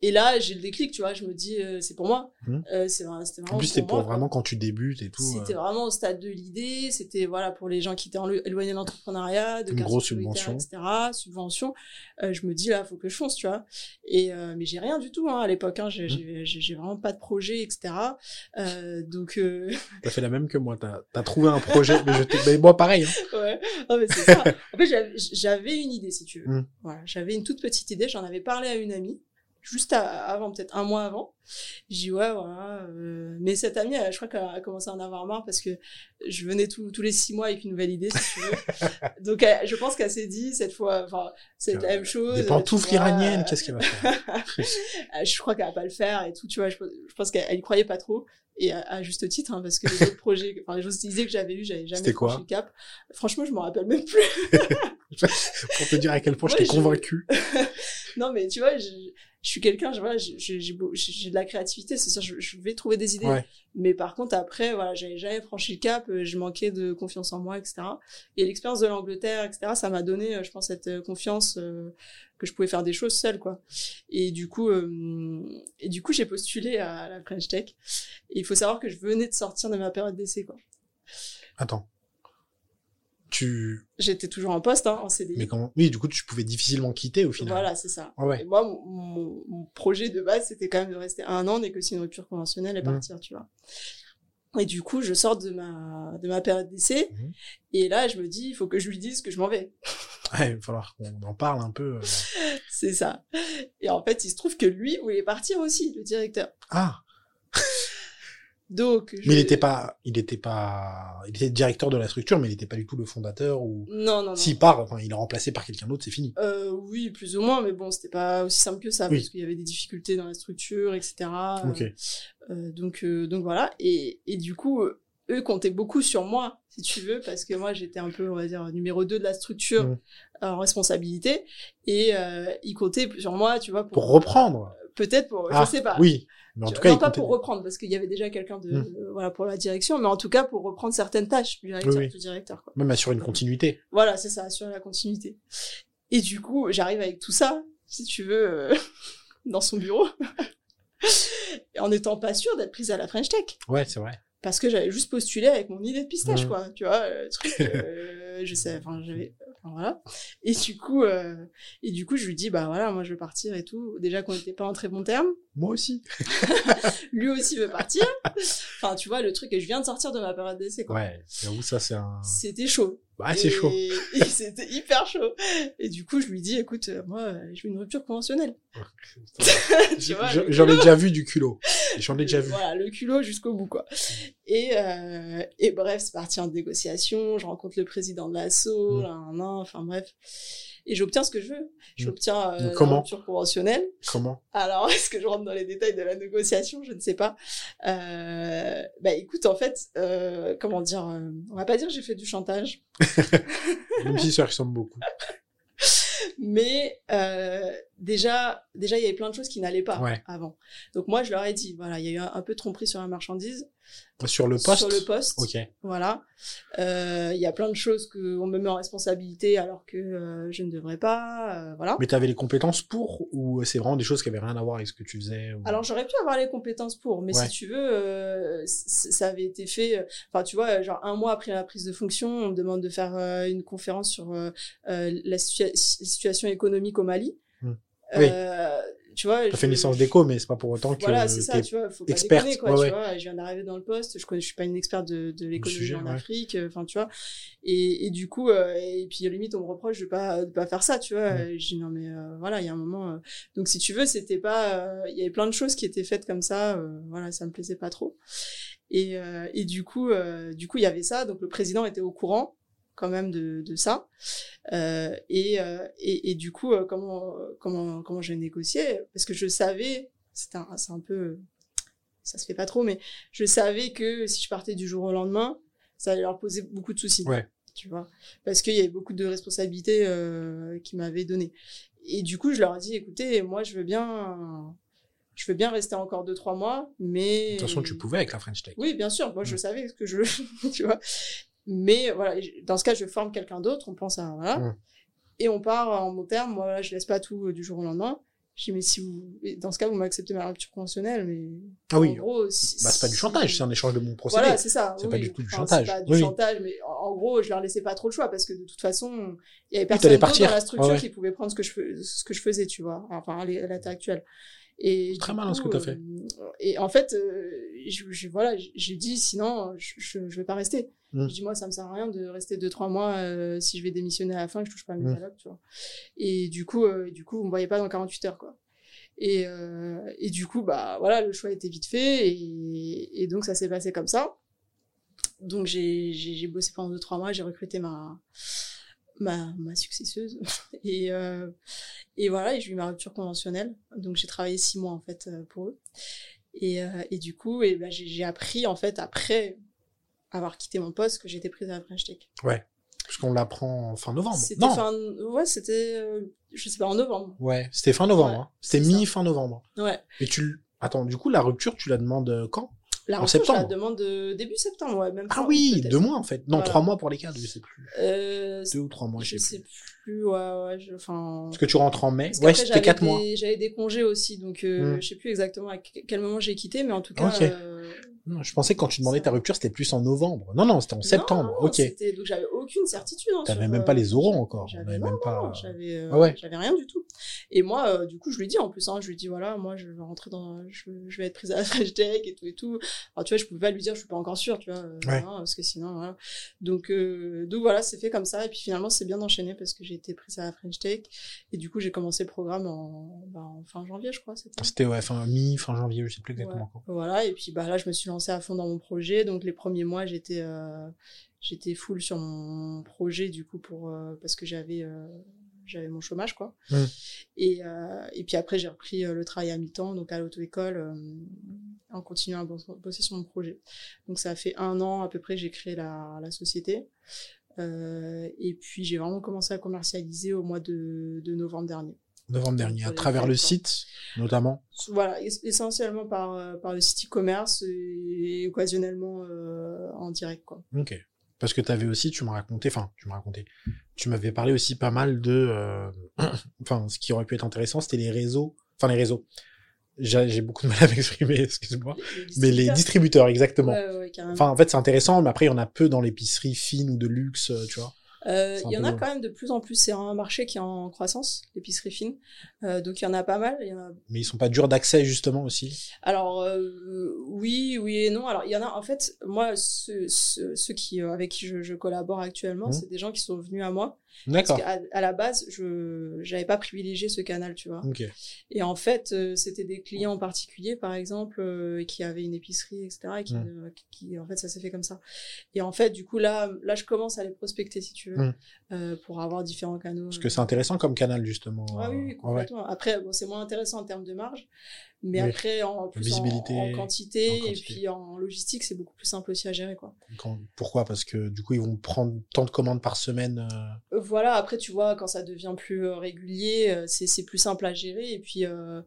Et là, j'ai le déclic, tu vois, je me dis, euh, c'est pour moi. Mm. Euh, c'est vra- c'était En vraiment plus, c'était pour moi, quoi. vraiment quand tu débutes et tout. C'était euh, vraiment au stade de l'idée, c'était voilà pour les gens qui étaient en- éloignés de l'entrepreneuriat, de Une grosse subvention. etc. Subvention. Euh, je me dis là, faut que je fonce, tu vois. Et euh, mais j'ai rien du tout hein, à l'époque. Hein, Mmh. j'ai j'ai vraiment pas de projet, etc. Euh, donc euh, T'as fait la même que moi. T'as as trouvé un projet. mais je mais moi, pareil. hein. ouais, non, mais c'est ça. En fait, j'avais- j'avais une idée, si tu veux. Mm. Voilà, j'avais une toute petite idée. J'en avais parlé à une amie juste à- avant, peut-être un mois avant. J'ai dit ouais, voilà. euh, Mais cette amie, elle, je crois qu'elle a commencé à en avoir marre parce que je venais tous tous les six mois avec une nouvelle idée, si tu veux. Donc, elle- je pense qu'elle s'est dit cette fois, enfin, c'est la même chose. Des pantoufles iraniennes, qu'est-ce qu'elle va faire? Euh, je crois qu'elle va pas le faire et tout, tu vois. Je, je pense qu'elle elle y croyait pas trop. Et à, à juste titre, hein, parce que les autres projets, enfin, les autres idées que j'avais eues, j'avais jamais franchi le cap. Franchement, je m'en rappelle même plus. Pour te dire à quel point Ouais, je t'ai je- convaincu. Non, mais tu vois, je, je suis quelqu'un, je- voilà, j'ai de la créativité, c'est ça, je, je vais trouver des idées. Ouais. Mais par contre, après, voilà, j'avais jamais franchi le cap, euh, je manquais de confiance en moi, etc. Et l'expérience de l'Angleterre, etc., ça m'a donné, euh, je pense, cette euh, confiance euh, que je pouvais faire des choses seule, quoi. Et du coup, euh, et du coup, j'ai postulé à la French Tech. Et il faut savoir que je venais de sortir de ma période d'essai, quoi. Attends. Tu. J'étais toujours en poste, hein, en CDI. Mais comment Oui, du coup, tu pouvais difficilement quitter au final. Voilà, c'est ça. Ah ouais. Et moi, mon, projet de base, c'était quand même de rester un an, négocier une rupture conventionnelle et Mhm. partir, tu vois. Et du coup, je sors de ma, de ma période d'essai. Mhm. Et là, je me dis, il faut que je lui dise que je m'en vais. Ouais, il va falloir qu'on en parle un peu. euh. C'est ça. Et en fait, il se trouve que lui voulait partir aussi, le directeur. Ah, Donc, je- mais il était pas, il était pas, il était directeur de la structure, mais il était pas du tout le fondateur ou. Non, non, non. S'il part, enfin, il est remplacé par quelqu'un d'autre, c'est fini. Euh, oui, plus ou moins, mais bon, c'était pas aussi simple que ça, Oui. parce qu'il y avait des difficultés dans la structure, etc. Euh. Euh, donc, euh, donc voilà. Et, et du coup, euh, eux comptaient beaucoup sur moi, si tu veux, parce que moi, j'étais un peu, on va dire, numéro 2 de la structure Mhm. en responsabilité. Et euh, ils comptaient sur moi, tu vois, pour, Pour reprendre. Peut-être pour, Ah, je sais pas. Oui, mais en tout cas, non pas pour reprendre, parce qu'il y avait déjà quelqu'un de, Mhm. euh, voilà, pour la direction, mais en tout cas pour reprendre certaines tâches du directeur. Oui, oui. Du directeur quoi. même assurer une continuité. Voilà, c'est ça, assurer la continuité. Et du coup, j'arrive avec tout ça, si tu veux, euh, dans son bureau, en étant pas sûre d'être prise à la French Tech. Ouais, c'est vrai. Parce que j'avais juste postulé avec mon idée de pistache, Mhm. quoi. Tu vois, le truc, euh, je sais, enfin, j'avais, enfin, voilà. Et du coup, euh, et du coup, je lui dis, bah voilà, moi je veux partir et tout. Déjà qu'on n'était pas en très bon terme. Moi aussi. Lui aussi veut partir. enfin, tu vois, le truc, et je viens de sortir de ma période d'essai, quoi. Ouais, j'avoue, ça, c'est un. C'était chaud. Bah, c'est chaud. et c'était hyper chaud. Et du coup, je lui dis, écoute, euh, moi, euh, je veux une rupture conventionnelle. J'en ai déjà vu du culot. J'en ai déjà vu. Voilà, le culot jusqu'au bout, quoi. Et, euh, et bref, c'est parti en négociation. Je rencontre le président de l'assaut, Mm. là, un an, enfin bref. Et j'obtiens ce que je veux. Mm. J'obtiens euh, la rupture conventionnelle. Comment Alors, est-ce que je rentre dans les détails de la négociation? Je ne sais pas. Euh, bah écoute, en fait, euh, comment dire euh, On va pas dire que j'ai fait du chantage, Même si ça ressemble beaucoup. mais déjà, déjà, il y avait plein de choses qui n'allaient pas Ouais. avant. Donc moi, je leur ai dit, voilà, il y a eu un, un peu de tromperie sur la marchandise, Sur le poste? Sur le poste. Ok. Voilà. Euh, Il y a plein de choses que on me met en responsabilité alors que euh, je ne devrais pas. euh, voilà. Mais t'avais les compétences pour ou c'est vraiment des choses qui avaient rien à voir avec ce que tu faisais ou- Alors j'aurais pu avoir les compétences pour, mais Ouais. si tu veux, ça avait été fait. Enfin, tu vois, genre un mois après la prise de fonction, on me demande de faire une conférence sur la situa- situation économique au Mali. Oui. Euh, tu vois. T'as fait une licence d'éco, mais c'est pas pour autant que. Voilà, c'est ça, tu vois. Faut pas experte, déconner, quoi, ouais, tu vois. Je viens d'arriver dans le poste, je je suis pas une experte de, de l'économie en ouais. Afrique, euh, enfin, tu vois. Et, et du coup, euh, et puis limite, on me reproche de pas, de pas faire ça, tu vois. Je dis, non, mais euh, voilà, il y a un moment. euh, Donc, si tu veux, c'était pas. euh, Il y avait plein de choses qui étaient faites comme ça, euh, voilà, ça me plaisait pas trop. Et, euh, et du coup, euh, du coup, il y avait ça. Donc, le président était au courant quand même de, de ça. Euh, et, euh, et, et du coup, euh, comment, comment, comment j'ai négocié? Parce que je savais, c'est un, un peu, ça se fait pas trop, mais je savais que si je partais du jour au lendemain, ça allait leur poser beaucoup de soucis. Ouais. Tu vois, parce qu'il y avait beaucoup de responsabilités euh, qu'ils m'avaient données. Et du coup, je leur ai dit, écoutez, moi, je veux bien, je veux bien rester encore deux trois mois, mais De toute façon, tu pouvais avec la French Tech. oui, bien sûr. Moi, je Mm. savais ce que je tu vois. Mais voilà, dans ce cas, je forme quelqu'un d'autre. On pense à voilà, Mm. et on part en bon terme. Moi, là, je laisse pas tout euh, du jour au lendemain. Je dis mais si vous, dans ce cas, vous m'acceptez ma rupture conventionnelle, mais Ah oui. en gros, si- Bah, c'est pas du chantage, c'est un échange de bons procédés. Voilà, c'est ça. C'est oui, pas du tout du chantage. C'est pas du Oui, chantage, mais en, en gros, je leur laissais pas trop le choix parce que de toute façon, il y avait personne d'autre dans la structure ouais. qui pouvait prendre ce que je ce que je faisais, tu vois. Enfin, à l'état actuel. Et Très malin ce que t'as fait. euh, Et en fait, euh, je, je- voilà, j'ai dit sinon, je, je vais pas rester. Mm. Je dis moi, ça me sert à rien de rester deux trois mois euh, si je vais démissionner à la fin, que je touche pas à mes Mm. tu vois. Et du coup, euh, du coup, vous me voyez pas dans 48 heures, quoi. Et, euh, et du coup, bah voilà, le choix était vite fait et, et donc ça s'est passé comme ça. Donc j'ai bossé pendant deux trois mois, j'ai recruté ma ma ma successeuse et euh, et voilà, et j'ai eu ma rupture conventionnelle. Donc j'ai travaillé six mois en fait euh, pour eux. Et, euh, et du coup, et ben, j'ai j'ai appris en fait après avoir quitté mon poste que j'étais prise à la French Tech. Parce qu'on l'apprend en fin novembre. C'était Non. fin, ouais, c'était, euh, je sais pas, en novembre. Ouais, c'était fin novembre. Ouais, hein. C'était mi-fin novembre. Ouais. Et tu... Attends, du coup, la rupture, tu la demandes quand? La En je la septembre. demande de début septembre, ouais, même Ah oui, deux mois en fait. Non, Voilà. trois mois pour les cadres, je sais plus. Euh, Deux ou trois mois, je je sais sais plus. plus, ouais, ouais, je-. Parce que tu rentres en mai. Parce Ouais, c'était quatre des- mois. J'avais des congés aussi, donc euh, Hmm. je sais plus exactement à que- quel moment j'ai quitté, mais en tout cas. Ok. euh, je pensais que quand tu demandais ta rupture, c'était plus en novembre. Non, non, c'était en septembre. non, ok. Donc j'avais aucune certitude. hein, T'avais même euh, pas les oraux encore. J'avais même pas. j'avais euh, Ah ouais. j'avais rien du tout. Et moi, euh, du coup, je lui dis en plus, hein, je lui dis voilà, moi, je vais rentrer dans, je, je vais être prise à la French Tech et tout et tout. Alors tu vois, je pouvais pas lui dire, je suis pas encore sûre, tu vois, euh, Ouais. hein, parce que sinon, voilà. Donc, donc voilà, c'est fait comme ça. Et puis finalement, c'est bien enchaîné parce que j'ai été prise à la French Tech et du coup, j'ai commencé le programme en, bah, en fin janvier, je crois. C'était. Ouais, fin mi, fin janvier, je sais plus exactement quand. Voilà, et puis bah là, je me suis lancée à fond dans mon projet. Donc les premiers mois, j'étais euh, j'étais full sur mon projet du coup pour euh, parce que j'avais euh, j'avais mon chômage quoi. Et et puis après j'ai repris le travail à mi-temps donc à l'auto-école en continuant à bos- bosser sur mon projet. Donc ça a fait un an à peu près j'ai créé la la société. Euh, et puis j'ai vraiment commencé à commercialiser au mois de, de novembre dernier. Novembre dernier, à travers le site, notamment. Voilà, es- essentiellement par, euh, par le site e-commerce et occasionnellement euh, en direct, quoi. Ok. Parce que tu avais aussi, tu m'as raconté, enfin, tu m'as raconté, tu m'avais parlé aussi pas mal de, euh, enfin, ce qui aurait pu être intéressant, c'était les réseaux, enfin les réseaux. J'ai beaucoup de mal à m'exprimer, excuse-moi. Mais les distributeurs, exactement. Ouais, ouais, carrément. Enfin, en fait, c'est intéressant, mais après, il y en a peu dans l'épicerie fine ou de luxe, tu vois. Euh, il y en a quand même de plus en plus. C'est un marché qui est en croissance, l'épicerie fine. Euh, donc il y en a pas mal. Il y en a... Mais ils sont pas durs d'accès, justement, aussi? Alors euh, oui, oui et non. Alors il y en a. En fait, moi, ceux, ceux, ceux qui euh, avec qui je, je collabore actuellement, Mhm. c'est des gens qui sont venus à moi. D'accord. Parce qu'à à la base, je j'avais pas privilégié ce canal, tu vois. Et en fait, euh, c'était des clients en particulier, par exemple, euh, qui avaient une épicerie, etc. Et qui, euh, qui- en fait, ça s'est fait comme ça. Et en fait, du coup, là, là, je commence à les prospecter, si tu veux, pour avoir différents canaux. Parce que c'est intéressant comme canal, justement. Ah oui, oui, ouais. complètement. Après, bon, c'est moins intéressant en termes de marge, mais Oui. après, en, plus en, en quantité, en et puis en logistique, c'est beaucoup plus simple aussi à gérer, quoi. Quand- Pourquoi? Parce que, du coup, ils vont prendre tant de commandes par semaine. euh, Euh, Voilà, après, tu vois, quand ça devient plus euh, régulier, c'est c'est plus simple à gérer. Et puis, euh,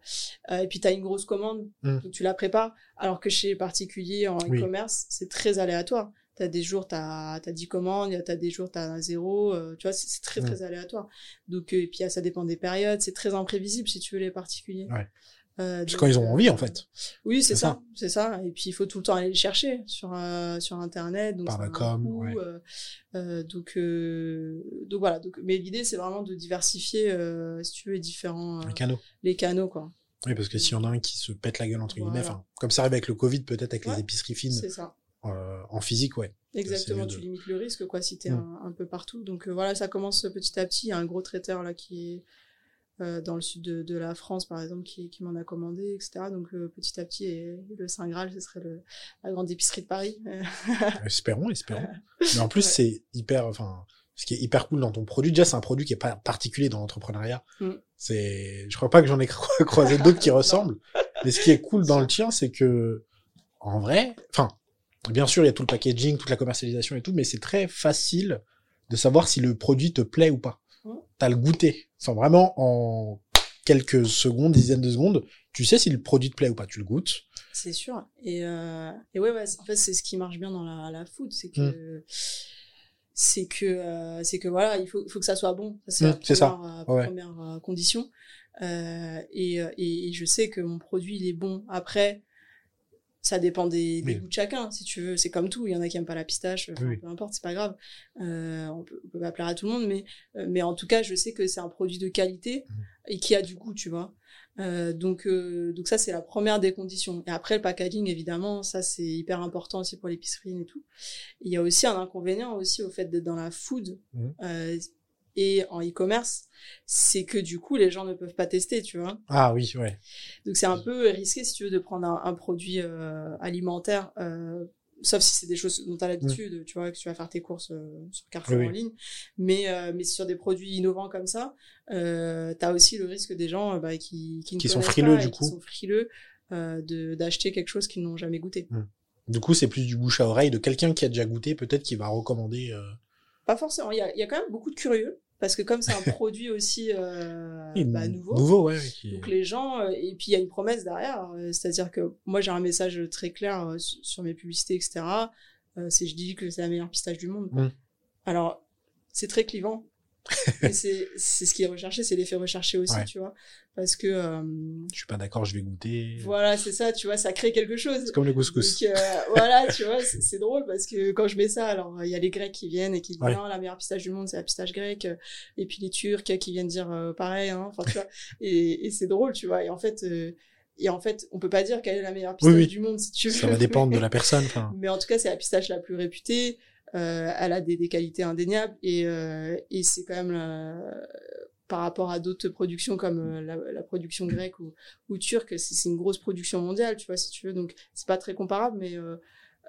et puis tu as une grosse commande, Mm. donc tu la prépares. Alors que chez les particuliers en Oui. e-commerce, c'est très aléatoire. Tu as des jours, tu as, 10 commandes, tu as des jours, tu as zéro. euh, tu vois, c'est très, Mm. très aléatoire. Donc, euh, et puis, ça dépend des périodes. C'est très imprévisible, si tu veux, les particuliers. Ouais. Euh, quand ils ont euh, envie, en fait. Oui, c'est ça, c'est ça. Et puis il faut tout le temps aller le chercher sur euh, sur internet, donc Par la un com, ouais. euh, euh, donc euh, donc voilà. Donc mais l'idée c'est vraiment de diversifier, si tu veux, les différents Les canaux. les canaux quoi. Oui, parce que s'il y en a un qui se pète la gueule, entre guillemets, comme ça arrive avec le Covid, peut-être avec les épiceries fines. C'est ça. En physique, ouais. Exactement, tu limites le risque, quoi, si t'es es mm. un, peu partout. Donc voilà, ça commence petit à petit. Il y a un gros traiteur là qui est euh, dans le sud de, la France, par exemple, qui, m'en a commandé, etc. Donc petit à petit, et, le Saint Graal, ce serait le, la grande épicerie de Paris. espérons, espérons. Mais en plus, c'est hyper, enfin, ce qui est hyper cool dans ton produit, déjà, c'est un produit qui est pas particulier dans l'entrepreneuriat. Mm. C'est, je crois pas que j'en ai croisé d'autres qui ressemblent. Mais ce qui est cool dans le tien, c'est que, en vrai, enfin, Bien sûr, il y a tout le packaging, toute la commercialisation et tout, mais c'est très facile de savoir si le produit te plaît ou pas. Tu T'as le goûter. Sans vraiment en quelques secondes, dizaines de secondes, tu sais si le produit te plaît ou pas. Tu le goûtes. C'est sûr. Et, euh, et ouais, ouais, en fait, c'est ce qui marche bien dans la, la food, c'est que. Mmh. C'est que, euh, c'est que voilà, il faut, faut que ça soit bon. C'est mmh, la première, euh, première euh, condition. Euh, et, et, et, je sais que mon produit, il est bon. Après, ça dépend des, goûts de chacun, si tu veux. C'est comme tout. Il y en a qui aiment pas la pistache, peu importe, c'est pas grave. Euh, on, peut, peut pas plaire à tout le monde, mais, euh, mais en tout cas, je sais que c'est un produit de qualité mmh. et qui a du goût, tu vois. Euh, donc, donc ça, c'est la première des conditions. Et après, le packaging, évidemment, ça, c'est hyper important aussi pour l'épicerie et tout. Il y a aussi un inconvénient aussi au fait d'être dans la food. Mmh et en e-commerce, c'est que du coup, les gens ne peuvent pas tester, tu vois. Ah oui, ouais. Donc c'est un peu risqué, si tu veux, de prendre un, produit euh, alimentaire, euh, sauf si c'est des choses dont tu as l'habitude, mm. tu vois, que tu vas faire tes courses euh, sur Carrefour en ligne. Mais, mais sur des produits innovants comme ça, tu as aussi le risque des gens bah, qui, qui, qui sont frileux, du coup. Qui sont frileux d'acheter quelque chose qu'ils n'ont jamais goûté. Mm. Du coup, c'est plus du bouche à oreille de quelqu'un qui a déjà goûté, peut-être qui va recommander. Pas forcément. Il y a, y a, quand même beaucoup de curieux parce que comme c'est un produit aussi euh, bah, nouveau, nouveau ouais, donc les gens euh, et puis il y a une promesse derrière, euh, c'est-à-dire que moi j'ai un message très clair euh, sur mes publicités etc. c'est je dis que c'est la meilleure pistache du monde. Mmh. Alors c'est très clivant c'est ce qui est recherché, c'est l'effet recherché aussi, tu vois. Parce que. Euh, je suis pas d'accord, je vais goûter. Voilà, c'est ça, tu vois, ça crée quelque chose. C'est comme le couscous. Donc, euh, voilà, tu vois, c'est drôle parce que quand je mets ça, alors il y a les Grecs qui viennent et qui disent non, la meilleure pistache du monde, c'est la pistache grecque. Et puis les Turcs qui viennent dire euh, pareil, hein, enfin, tu vois. et, et c'est drôle, tu vois. Et en fait. Et en fait, on peut pas dire quelle est la meilleure pistache du monde si tu veux. Ça va dépendre de la personne. Mais en tout cas, c'est la pistache la plus réputée. Euh, elle a des, des, qualités indéniables et, euh, et c'est quand même par rapport à d'autres productions comme euh, la, la, production grecque ou, ou turque, c'est une grosse production mondiale, tu vois, si tu veux. Donc c'est pas très comparable, mais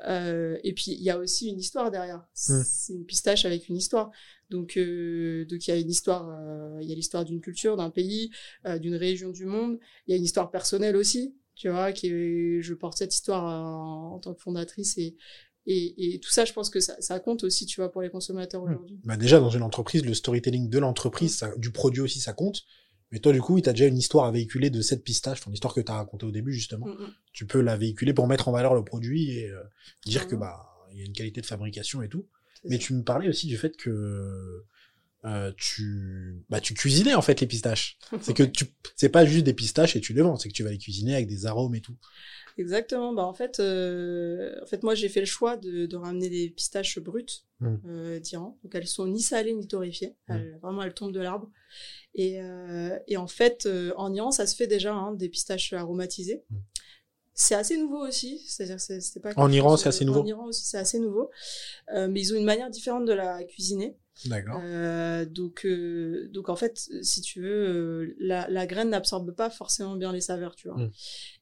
euh, et puis il y a aussi une histoire derrière. Hmm. C'est une pistache avec une histoire. Donc euh, donc il y a une histoire, il y a l'histoire d'une culture, d'un pays, d'une région du monde. Il y a une histoire personnelle aussi, tu vois, qui je porte cette histoire en, en tant que fondatrice et et, et, tout ça, je pense que ça, ça, compte aussi, tu vois, pour les consommateurs hmm. aujourd'hui. Bah déjà, dans une entreprise, le storytelling de l'entreprise, hmm. du produit aussi, ça compte. Mais toi, du coup, tu as déjà une histoire à véhiculer de cette pistache, ton histoire que tu as racontée au début, justement. Hmm, tu peux la véhiculer pour mettre en valeur le produit et euh, dire que bah il y a une qualité de fabrication et tout. Mais tu me parlais aussi du fait que euh, tu bah tu cuisinais en fait les pistaches. c'est que tu c'est pas juste des pistaches et tu les vends, c'est que tu vas les cuisiner avec des arômes et tout. Exactement. Bah en fait, euh, en fait, moi j'ai fait le choix de, de ramener des pistaches brutes mmh. euh, d'Iran. Donc elles sont ni salées ni torréfiées. Mmh. vraiment, elles tombent de l'arbre. Et, et en fait, en Iran, ça se fait déjà hein, des pistaches aromatisées. Mmh. C'est assez nouveau aussi, c'est-à-dire c'était pas. En Iran, c'est assez nouveau. En Iran aussi, c'est assez nouveau, mais ils ont une manière différente de la cuisiner. D'accord. Euh, donc, euh, donc en fait, si tu veux, euh, la, la graine n'absorbe pas forcément bien les saveurs, tu vois. Mm.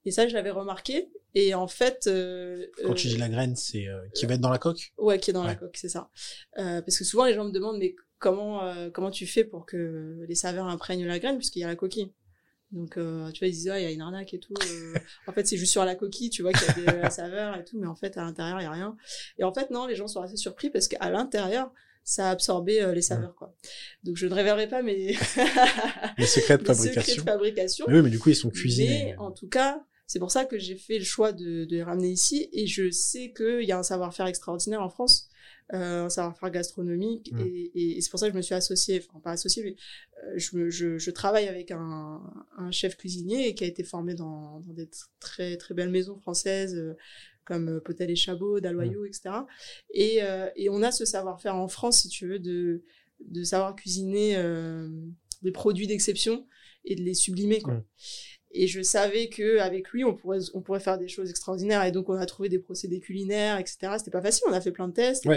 Et ça, je l'avais remarqué. Et en fait, euh, quand tu dis la graine, c'est qui va être dans la coque? Ouais, qui est dans la coque, c'est ça. parce que souvent, les gens me demandent, mais comment comment tu fais pour que les saveurs imprègnent la graine, puisqu'il y a la coquille. Donc, euh, tu vois, ils disent, ah, il y a une arnaque et tout. Euh. en fait, c'est juste sur la coquille, tu vois, qu'il y a des, la saveur et tout, mais en fait, à l'intérieur, il y a rien. Et en fait, non, les gens sont assez surpris parce qu'à l'intérieur, ça a absorbé euh, les saveurs, quoi. Donc, je ne révélerai pas mes... les secrets de fabrication. Secrets de fabrication. Mais oui, mais du coup, ils sont cuisinés. Mais, en tout cas, c'est pour ça que j'ai fait le choix de, de les ramener ici et je sais qu'il y a un savoir-faire extraordinaire en France euh, un savoir-faire gastronomique. Mmh. Et, et, c'est pour ça que je me suis associée, enfin pas associée, mais euh, je, je, je, travaille avec un, un, chef cuisinier qui a été formé dans, dans des très très belles maisons françaises euh, comme euh, Potel et Chabot, Dalloyau, mmh. etc. Et, et on a ce savoir-faire en France, si tu veux, de, de savoir cuisiner des produits d'exception et de les sublimer. Quoi. Mmh. et je savais que avec lui on pourrait on pourrait faire des choses extraordinaires et donc on a trouvé des procédés culinaires etc c'était pas facile on a fait plein de tests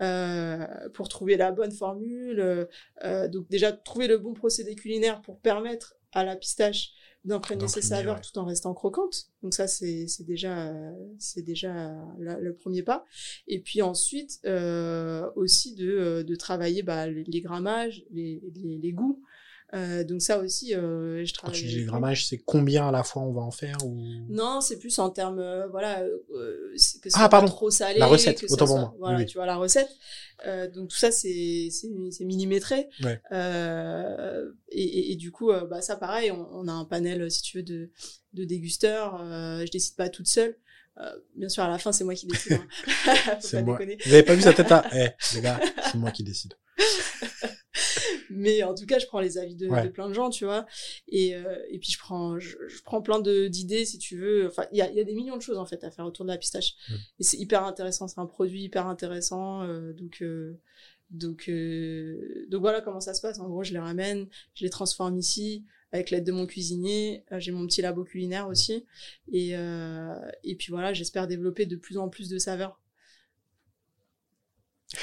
euh, pour trouver la bonne formule euh, donc déjà trouver le bon procédé culinaire pour permettre à la pistache d'imprégner ses saveurs tout en restant croquante donc ça c'est c'est déjà c'est déjà le premier pas. Et puis ensuite euh, aussi de de travailler bah, les, grammages les, les, les goûts euh, donc ça aussi, euh, je travaille. Quand tu dis les grammages, c'est combien à la fois on va en faire ou? Non, c'est plus en termes, euh, voilà, euh, que ce ah, pardon. trop salé. La recette, autant pour moi. Voilà, tu vois la recette. donc tout ça, c'est c'est millimétré. Ouais. Et, et, du coup, bah ça pareil, on, on, a un panel, si tu veux, de de dégusteurs. je décide pas toute seule. bien sûr, à la fin, c'est moi qui décide. Hein. c'est moi. Vous avez pas vu sa tête à Eh, les gars, c'est moi qui décide mais en tout cas je prends les avis de, de plein de gens tu vois. Et, euh, et puis je prends je, prends plein d'idées si tu veux. Enfin il y a, y a des millions de choses en fait à faire autour de la pistache. Mm. et c'est hyper intéressant. C'est un produit hyper intéressant euh, donc euh, donc donc voilà comment ça se passe. En gros je les ramène je les transforme ici avec l'aide de mon cuisinier. J'ai mon petit labo culinaire aussi. Et et puis voilà j'espère développer de plus en plus de saveurs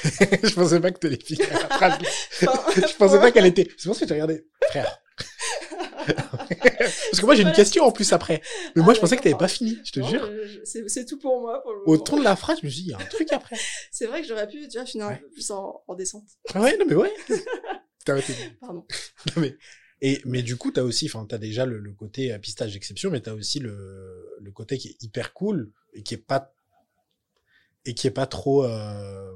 je pensais pas que tu allais finir la phrase. je pensais pas qu'elle était. C'est pour ça que j'ai regardé. Frère. Parce que moi j'ai une question en plus après. Mais moi je ah, pensais que t'avais pas fini, je te jure. C'est tout pour moi. Pour le Au ton de la phrase, je me suis dit, il y a un truc après. c'est vrai que j'aurais pu déjà finir un peu plus en, descente. Ah ouais, non mais ouais. Pardon. Non mais. Et, mais du coup, t'as aussi, enfin, t'as déjà le, côté euh, pistage d'exception, mais t'as aussi le, le côté qui est hyper cool et qui est pas, et qui est pas trop, euh,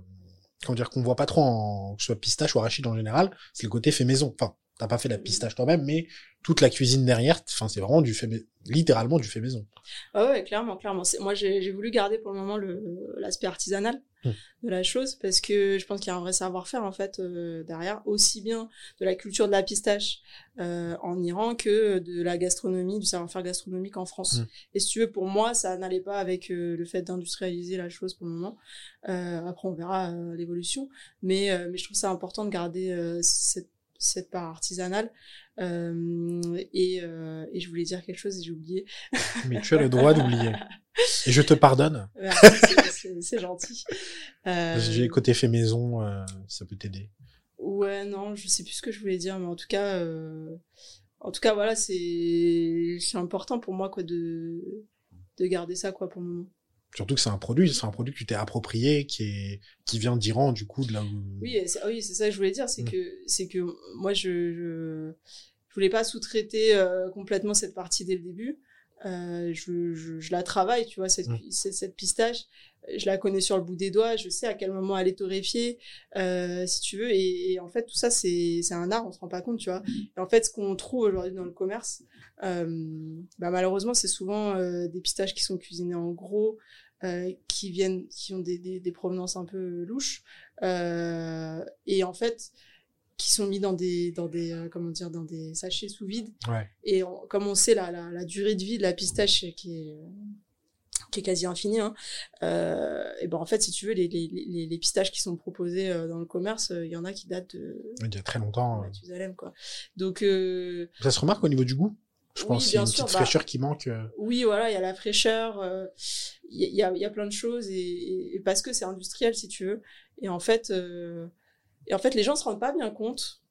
comment dire qu'on voit pas trop en que ce soit pistache ou arachide en général, c'est le côté fait maison. Enfin, t'as pas fait la pistache toi-même, mais toute la cuisine derrière, enfin c'est vraiment du fait littéralement du fait maison. Ah ouais, clairement, clairement. Moi j'ai voulu garder pour le moment l'aspect artisanal mmh. de la chose parce que je pense qu'il y a un vrai savoir-faire en fait euh, derrière, aussi bien de la culture de la pistache euh, en Iran que de la gastronomie, du savoir-faire gastronomique en France. Mmh. Et si tu veux, pour moi, ça n'allait pas avec euh, le fait d'industrialiser la chose pour le moment. après, on verra l'évolution, mais mais je trouve ça important de garder cette cette part artisanale. Euh, et, euh, et, je voulais dire quelque chose et j'ai oublié. Mais tu as le droit d'oublier. Et je te pardonne. c'est gentil. Euh... J'ai côté fait maison, ça peut t'aider. Ouais, non, je sais plus ce que je voulais dire, mais en tout cas, en tout cas, voilà, c'est c'est important pour moi quoi de de garder ça quoi pour le moment. Surtout que c'est un produit, c'est un produit que tu t'es approprié, qui est qui vient d'Iran du coup de là où. Oui, c'est oui, c'est ça que je voulais dire, c'est mm. que c'est que moi je, je je voulais pas sous-traiter euh, complètement cette partie dès le début. Euh, je, je, je, la travaille, tu vois, cette, mm. cette, pistache, je la connais sur le bout des doigts, je sais à quel moment elle est torréfiée, euh, si tu veux, et, et, en fait, tout ça, c'est un art, on se rend pas compte, tu vois. Et en fait, ce qu'on trouve aujourd'hui dans le commerce, euh, bah, malheureusement, c'est souvent des pistaches qui sont cuisinées en gros, qui viennent, qui ont des, des, des provenances un peu louches, et en fait, qui sont mis dans des dans des euh, comment dire dans des sachets sous vide ouais. et comme on sait la, la, la, durée de vie de la pistache qui est qui est quasi infinie hein, euh, et ben en fait si tu veux les, les, les, pistaches qui sont proposées euh, dans le commerce il y en a qui datent de il y a très longtemps quoi donc ça se remarque au niveau du goût je pense qu'il y a une petite bah, fraîcheur qui manque. Oui, voilà, il y a la fraîcheur, il y, a, y a plein de choses, et, et parce que c'est industriel, si tu veux. Et en fait, euh, et en fait, les gens se rendent pas bien compte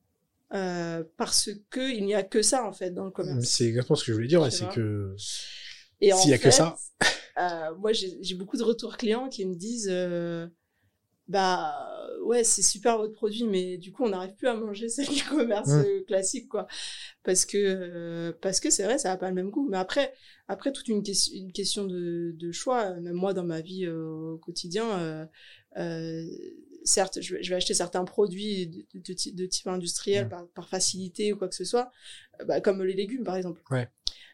euh, parce que il n'y a que ça en fait dans le commerce. C'est exactement ce que je voulais dire, c'est que s'il y a que ça. euh, moi, j'ai beaucoup de retours clients qui me disent, euh, bah ouais, c'est super votre produit, mais du coup, on n'arrive plus à manger celle du commerce mmh. classique, quoi, parce que euh, parce que c'est vrai, ça a pas le même goût. Mais après, après toute une, question une question de, de choix. Même moi, dans ma vie euh, au quotidien. Euh, certes, je vais, acheter certains produits de, de, type industriel par, facilité ou quoi que ce soit, euh, bah, comme les légumes par exemple. Ouais.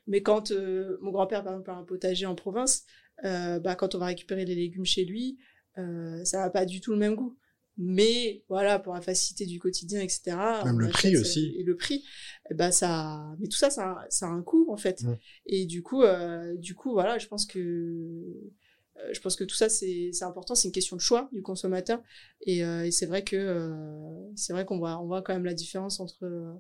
Mais quand euh, mon grand-père par exemple a un potager en province, euh, bah, quand on va récupérer les légumes chez lui, euh, ça n'a pas du tout le même goût. Mais voilà, pour la facilité du quotidien, etc. Même le prix aussi. Et le prix, bah ça, mais tout ça, ça, ça a un coût en fait. Et du coup, du coup, voilà, je pense que je pense que tout ça c'est important c'est une question de choix du consommateur et, euh, et c'est vrai que euh, c'est vrai qu'on voit on voit quand même la différence entre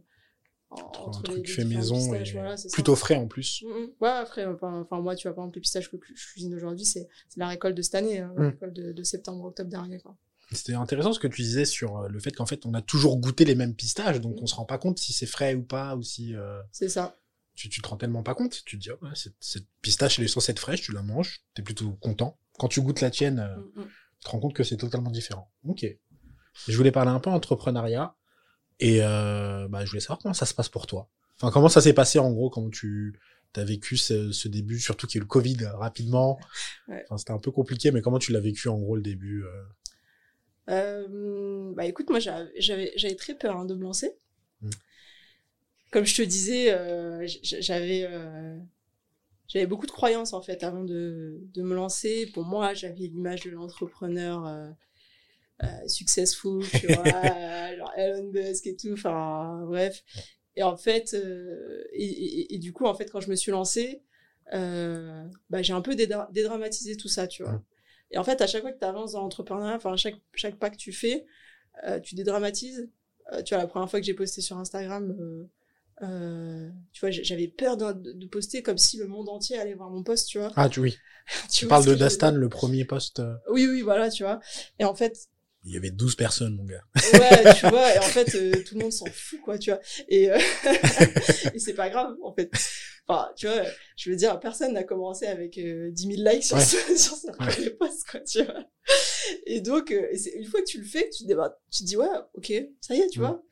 entre un truc les fait maison pistaches, et voilà, c'est ça. plutôt frais en plus. Mm, mm. Ouais, après, enfin, moi, tu vois, par exemple, les pistaches que je cuisine aujourd'hui, c'est la récolte de cette année, hein, la Mm. récolte de, de septembre-octobre dernier. Quoi. C'était intéressant ce que tu disais sur euh, le fait qu'en fait on a toujours goûté les mêmes pistaches, donc on se rend pas compte si c'est frais ou pas, ou si euh, C'est ça. Tu, tu te rends tellement pas compte. Tu te dis, oh, ouais, cette, cette pistache elle est censée être fraîche, tu la manges, t'es plutôt content. Quand tu goûtes la tienne, euh, Mm, mm. tu te rends compte que c'est totalement différent. Ok. Je voulais parler un peu entrepreneuriat et euh, bah, je voulais savoir comment ça se passe pour toi. Enfin, comment ça s'est passé en gros, comment tu as vécu ce, ce début, surtout qu'il y a eu le Covid rapidement. Ouais. Enfin, c'était un peu compliqué, mais comment tu l'as vécu en gros le début euh? Euh, bah écoute, moi j'avais très peur hein, de me lancer. Mm. Comme je te disais, euh, j'avais euh, j'avais beaucoup de croyances en fait avant de, de me lancer. Pour moi, j'avais l'image de l'entrepreneur euh, successful, tu vois, genre Elon Musk et tout. Enfin bref. Et en fait, et, et- et du coup, en fait, quand je me suis lancée, bah, j'ai un peu dédra- dédramatisé tout ça, tu vois. Et en fait, à chaque fois que tu avances dans l'entrepreneuriat, enfin, chaque, chaque pas que tu fais, tu dédramatises. Tu vois, la première fois que j'ai posté sur Instagram, euh, tu vois, j'avais peur de, poster comme si le monde entier allait voir mon post, tu vois. Ah, tu, oui. tu parles de Dastan, le premier poste. euh, Oui, oui, voilà, tu vois. Et en fait, Il y avait 12 personnes, mon gars. ouais, tu vois, et en fait, euh, tout le monde s'en fout, quoi, tu vois. Et, euh, et c'est pas grave, en fait. Enfin, tu vois, je veux dire, personne n'a commencé avec euh, 10 000 likes sur, Ouais. ce- sur son Ouais. premier post, quoi, tu vois. Et donc, et une fois que tu le fais, tu te dis, bah, tu te dis ouais, ok, ça y est, tu Mm. vois.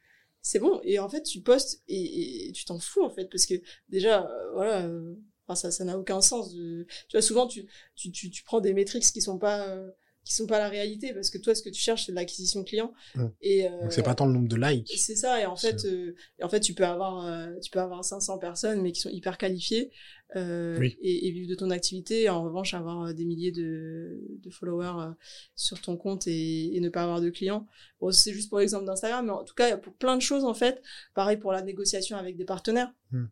C'est bon. Et en fait, tu postes et, tu t'en fous, en fait, parce que déjà, euh, voilà, euh, ça, ça n'a aucun sens. Tu vois, souvent, tu, tu, tu, tu prends des métriques qui sont pas, euh, qui sont pas la réalité, parce que toi, ce que tu cherches, c'est de l'acquisition client. Mm. Et, euh, Donc c'est pas tant le nombre de likes. c'est ça, et en fait, euh, et en fait, tu peux avoir, euh, tu peux avoir 500 personnes, mais qui sont hyper qualifiées, euh, Oui. et, et vivre de ton activité. Et en revanche, avoir des milliers de, de followers sur ton compte et, et ne pas avoir de clients. Bon, c'est juste pour l'exemple d'Instagram, mais en tout cas, pour plein de choses, en fait. Pareil pour la négociation avec des partenaires. Hmm.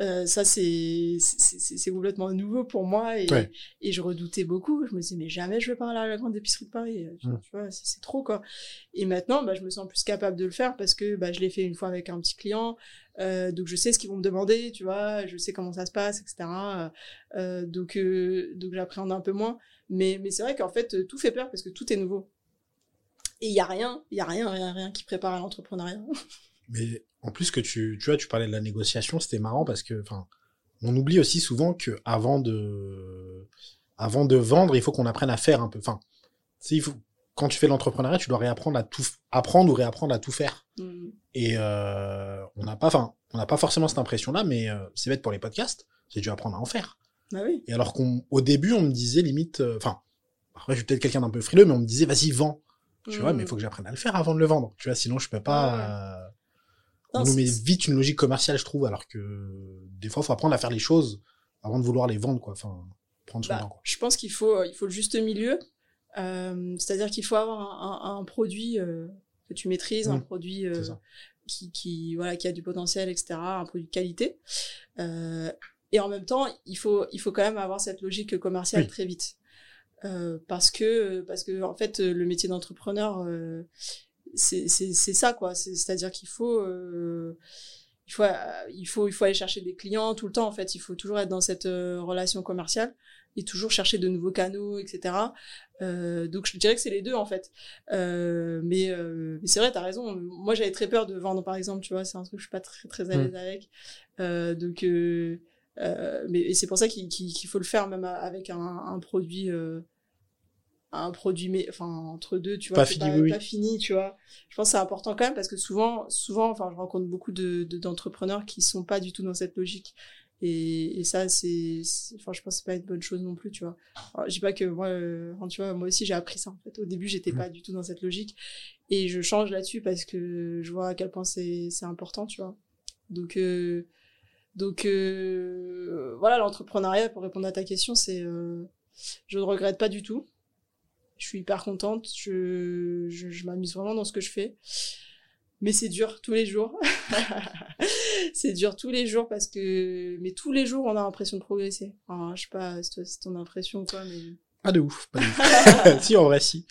Euh, ça, c'est, complètement nouveau pour moi et, Ouais. et je redoutais beaucoup. Je me disais, mais jamais je vais parler à la grande épicerie de Paris. Tu, Hmm. tu vois, c'est, trop, quoi. Et maintenant, bah, je me sens plus capable de le faire parce que bah, je l'ai fait une fois avec un petit client. Euh, donc, je sais ce qu'ils vont me demander, tu vois. Je sais comment ça se passe, etc. Euh, donc, euh, donc j'appréhende un peu moins. Mais, mais c'est vrai qu'en fait, euh, tout fait peur parce que tout est nouveau. Et il y a rien, il y a rien, rien, rien qui prépare à l'entrepreneuriat. Mais en plus que tu, tu vois, tu parlais de la négociation, c'était marrant parce que, enfin, on oublie aussi souvent que avant de, avant de vendre, il faut qu'on apprenne à faire un peu. Enfin, il faut, quand tu fais l'entrepreneuriat, tu dois réapprendre à tout, apprendre ou réapprendre à tout faire. Mm. Et euh, on n'a pas, enfin, on n'a pas forcément cette impression-là, mais euh, c'est bête pour les podcasts, j'ai dû apprendre à en faire. Bah oui. Et alors qu'au début, on me disait limite, euh, enfin, après, je suis peut-être quelqu'un d'un peu frileux, mais on me disait, vas-y, vends. Tu vois, Mm. mais il faut que j'apprenne à le faire avant de le vendre. Tu vois, sinon je peux pas. euh, Non, on nous met vite une logique commerciale, je trouve, alors que des fois, il faut apprendre à faire les choses avant de vouloir les vendre, quoi. Enfin, prendre son Bah, temps, quoi. je pense qu'il faut, il faut le juste milieu. Euh, C'est-à-dire qu'il faut avoir un, un- un produit euh, que tu maîtrises, un Mm. produit euh, qui, qui, voilà, qui a du potentiel, etc., un produit de qualité. Euh, et en même temps, il faut, il faut quand même avoir cette logique commerciale Oui. très vite. Euh, parce que, parce que, en fait, le métier d'entrepreneur, euh, c'est ça, quoi. C'est- C'est-à-dire qu'il faut, euh, il faut, euh, il faut, il faut aller chercher des clients tout le temps. En fait, il faut toujours être dans cette euh, relation commerciale et toujours chercher de nouveaux canaux, etc. Euh, donc, je dirais que c'est les deux, en fait. Euh, mais euh, mais c'est vrai, t'as raison. Moi, j'avais très peur de vendre, par exemple. Tu vois, c'est un truc que je suis pas très très à Mm. l'aise avec. Donc, mais c'est pour ça qu'il faut le faire même avec un, un produit. euh, un produit mais enfin entre deux tu vois Pas fini, pas, oui, pas fini tu vois. Je pense que c'est important quand même parce que souvent souvent enfin je rencontre beaucoup de de- d'entrepreneurs qui sont pas du tout dans cette logique. Et, et ça c'est enfin je pense que c'est pas une bonne chose non plus tu vois. Alors, je dis pas que moi euh, tu vois moi aussi j'ai appris ça en fait. Au début j'étais Mm. pas du tout dans cette logique. Et je change là-dessus parce que je vois à quel point c'est c'est important tu vois. Donc euh, donc euh, voilà l'entrepreneuriat pour répondre à ta question c'est je ne regrette pas du tout je suis hyper contente je, je, je m'amuse vraiment dans ce que je fais mais c'est dur tous les jours c'est dur tous les jours parce que mais tous les jours on a l'impression de progresser enfin, je sais pas si toi, c'est ton impression ou quoi mais Pas de ouf, pas de ouf. si, en vrai, si.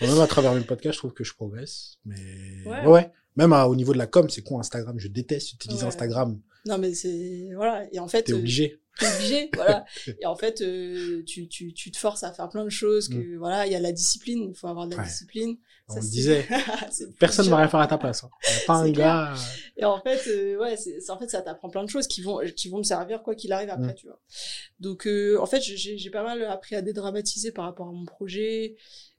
Même à travers mes podcasts, je trouve que je progresse. Mais Ouais. ouais, ouais. Même au niveau de la com, c'est con Instagram. Je déteste utiliser Instagram. Non, mais c'est voilà. Et en fait, t'es obligé. T'es obligé, voilà. Et en fait, tu, tu, tu te forces à faire plein de choses. Que mm. voilà, il y a la discipline. Il faut avoir de la discipline. On le disait. Personne ne va rien faire à ta place. Hein. pas un gars. Et en fait, ouais, c'est en fait ça t'apprend plein de choses qui vont qui vont me servir quoi qu'il arrive après, mm. tu vois. Donc en fait, j'ai pas mal appris à dédramatiser par rapport à mon projet.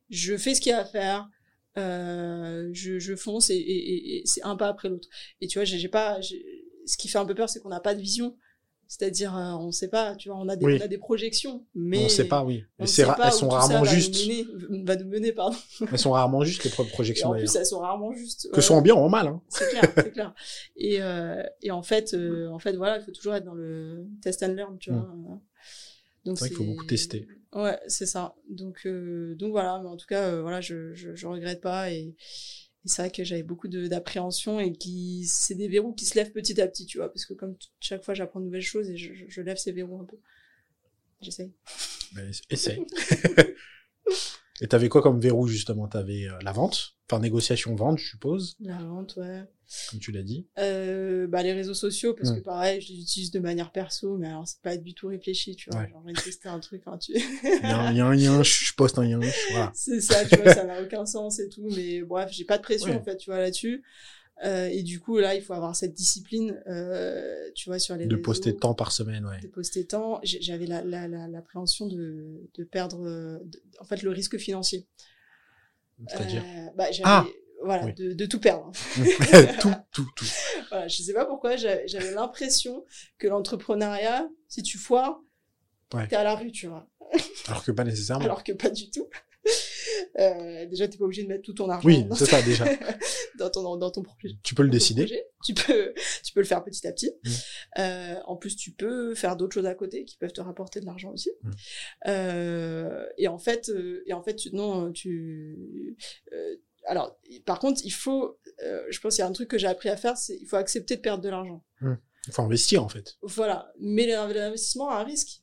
Je fais ce qu'il y a à faire euh, je, je, fonce et, et, et c'est un pas après l'autre. Et tu vois, j'ai pas, ce qui fait un peu peur, c'est qu'on n'a pas de vision. C'est-à-dire, euh, on sait pas, tu vois, on a des, on a des projections, mais on sait pas, oui. On sait pas elles sont rarement justes. Va nous, mener, pardon. Elles sont rarement justes les projections. Et en plus, elles sont rarement justes. Que ce soit en bien ou en mal. Hein. C'est clair, c'est clair. Et, euh, et en fait, euh, en fait, voilà, il faut toujours être dans le test and learn, tu vois. Mm. Donc c'est vrai qu'il faut beaucoup tester. Ouais, c'est ça. Donc, euh, donc voilà, mais en tout cas, euh, voilà, je, je, je, regrette pas et, c'est vrai que j'avais beaucoup d'appréhension et qui c'est des verrous qui se lèvent petit à petit, tu vois, parce que comme chaque fois j'apprends de nouvelles choses et je, lève ces verrous un peu. J'essaye. essaye. et t'avais quoi comme verrou justement? T'avais euh, la vente, enfin négociation vente, je suppose. La vente, ouais comme tu l'as dit euh, bah, Les réseaux sociaux, parce que pareil, je les utilise de manière perso, mais alors c'est pas du tout réfléchi, tu vois. Genre, j'ai testé un truc, hein, tu... il, y a, il y a un lien, je poste un lien, voilà. C'est ça, tu vois, ça n'a aucun sens et tout, mais bref, j'ai pas de pression, en fait, tu vois, là-dessus. Euh, et du coup, là, il faut avoir cette discipline, euh, tu vois, sur les De poster tant par semaine, ouais. De poster tant. J'avais l'appréhension la, la, de, de perdre, en fait, le risque financier. C'est-à-dire euh, bah, ah voilà, de, de, tout perdre. tout, tout, tout. Voilà, je sais pas pourquoi, j'avais l'impression que l'entrepreneuriat, si tu foires, ouais. t'es à la rue, tu vois. Alors que pas nécessairement. Alors que pas du tout. Euh, déjà, t'es pas obligé de mettre tout ton argent. Oui, c'est ça déjà. Dans ton dans ton projet. Tu peux le décider. Tu peux tu peux le faire petit à petit. Mm. Euh, en plus, tu peux faire d'autres choses à côté qui peuvent te rapporter de l'argent aussi. Mm. Euh, et en fait, euh, et en fait, tu, non, tu euh, alors, par contre, il faut, je pense qu'il y a un truc que j'ai appris à faire, c'est il faut accepter de perdre de l'argent. Mmh. Il faut investir en fait. Voilà, mais l'investissement a un risque,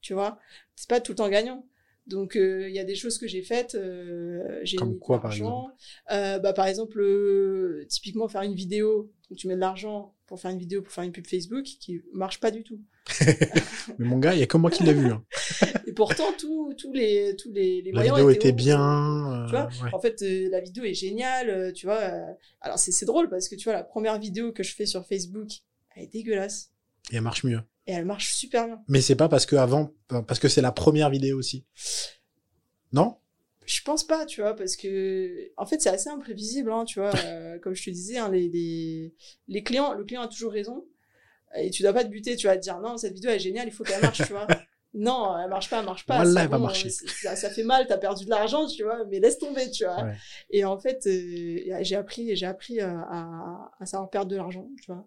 tu vois? C'est pas tout le temps gagnant. Donc euh, il y a des choses que j'ai faites. Euh, j'ai Comme quoi par exemple euh, Bah par exemple, typiquement faire une vidéo. Donc, tu mets de l'argent pour faire une vidéo, pour faire une pub Facebook, qui marche pas du tout. mais mon gars, il y a que moi qui l'ai vu. Hein. et pourtant, tous tous les tous les, les la vidéo était bien. tu vois, en fait, la vidéo est géniale. Tu vois, alors c'est c'est drôle parce que tu vois la première vidéo que je fais sur Facebook, elle est dégueulasse. Et elle marche mieux et elle marche super bien. Mais c'est pas parce que avant, parce que c'est la première vidéo aussi. Non? Je pense pas, tu vois, parce que en fait c'est assez imprévisible, hein, tu vois. Euh, comme je te disais, hein, les, les, les clients, le client a toujours raison. Et tu dois pas te buter, tu vas te dire non, cette vidéo est géniale, il faut qu'elle marche, tu vois. non, elle marche pas, elle marche pas. Voilà, elle va marcher. Ça, ça, fait mal, t'as perdu de l'argent, tu vois, mais laisse tomber, tu vois. Et en fait, euh, j'ai appris, j'ai appris à, à, à, savoir perdre de l'argent, tu vois.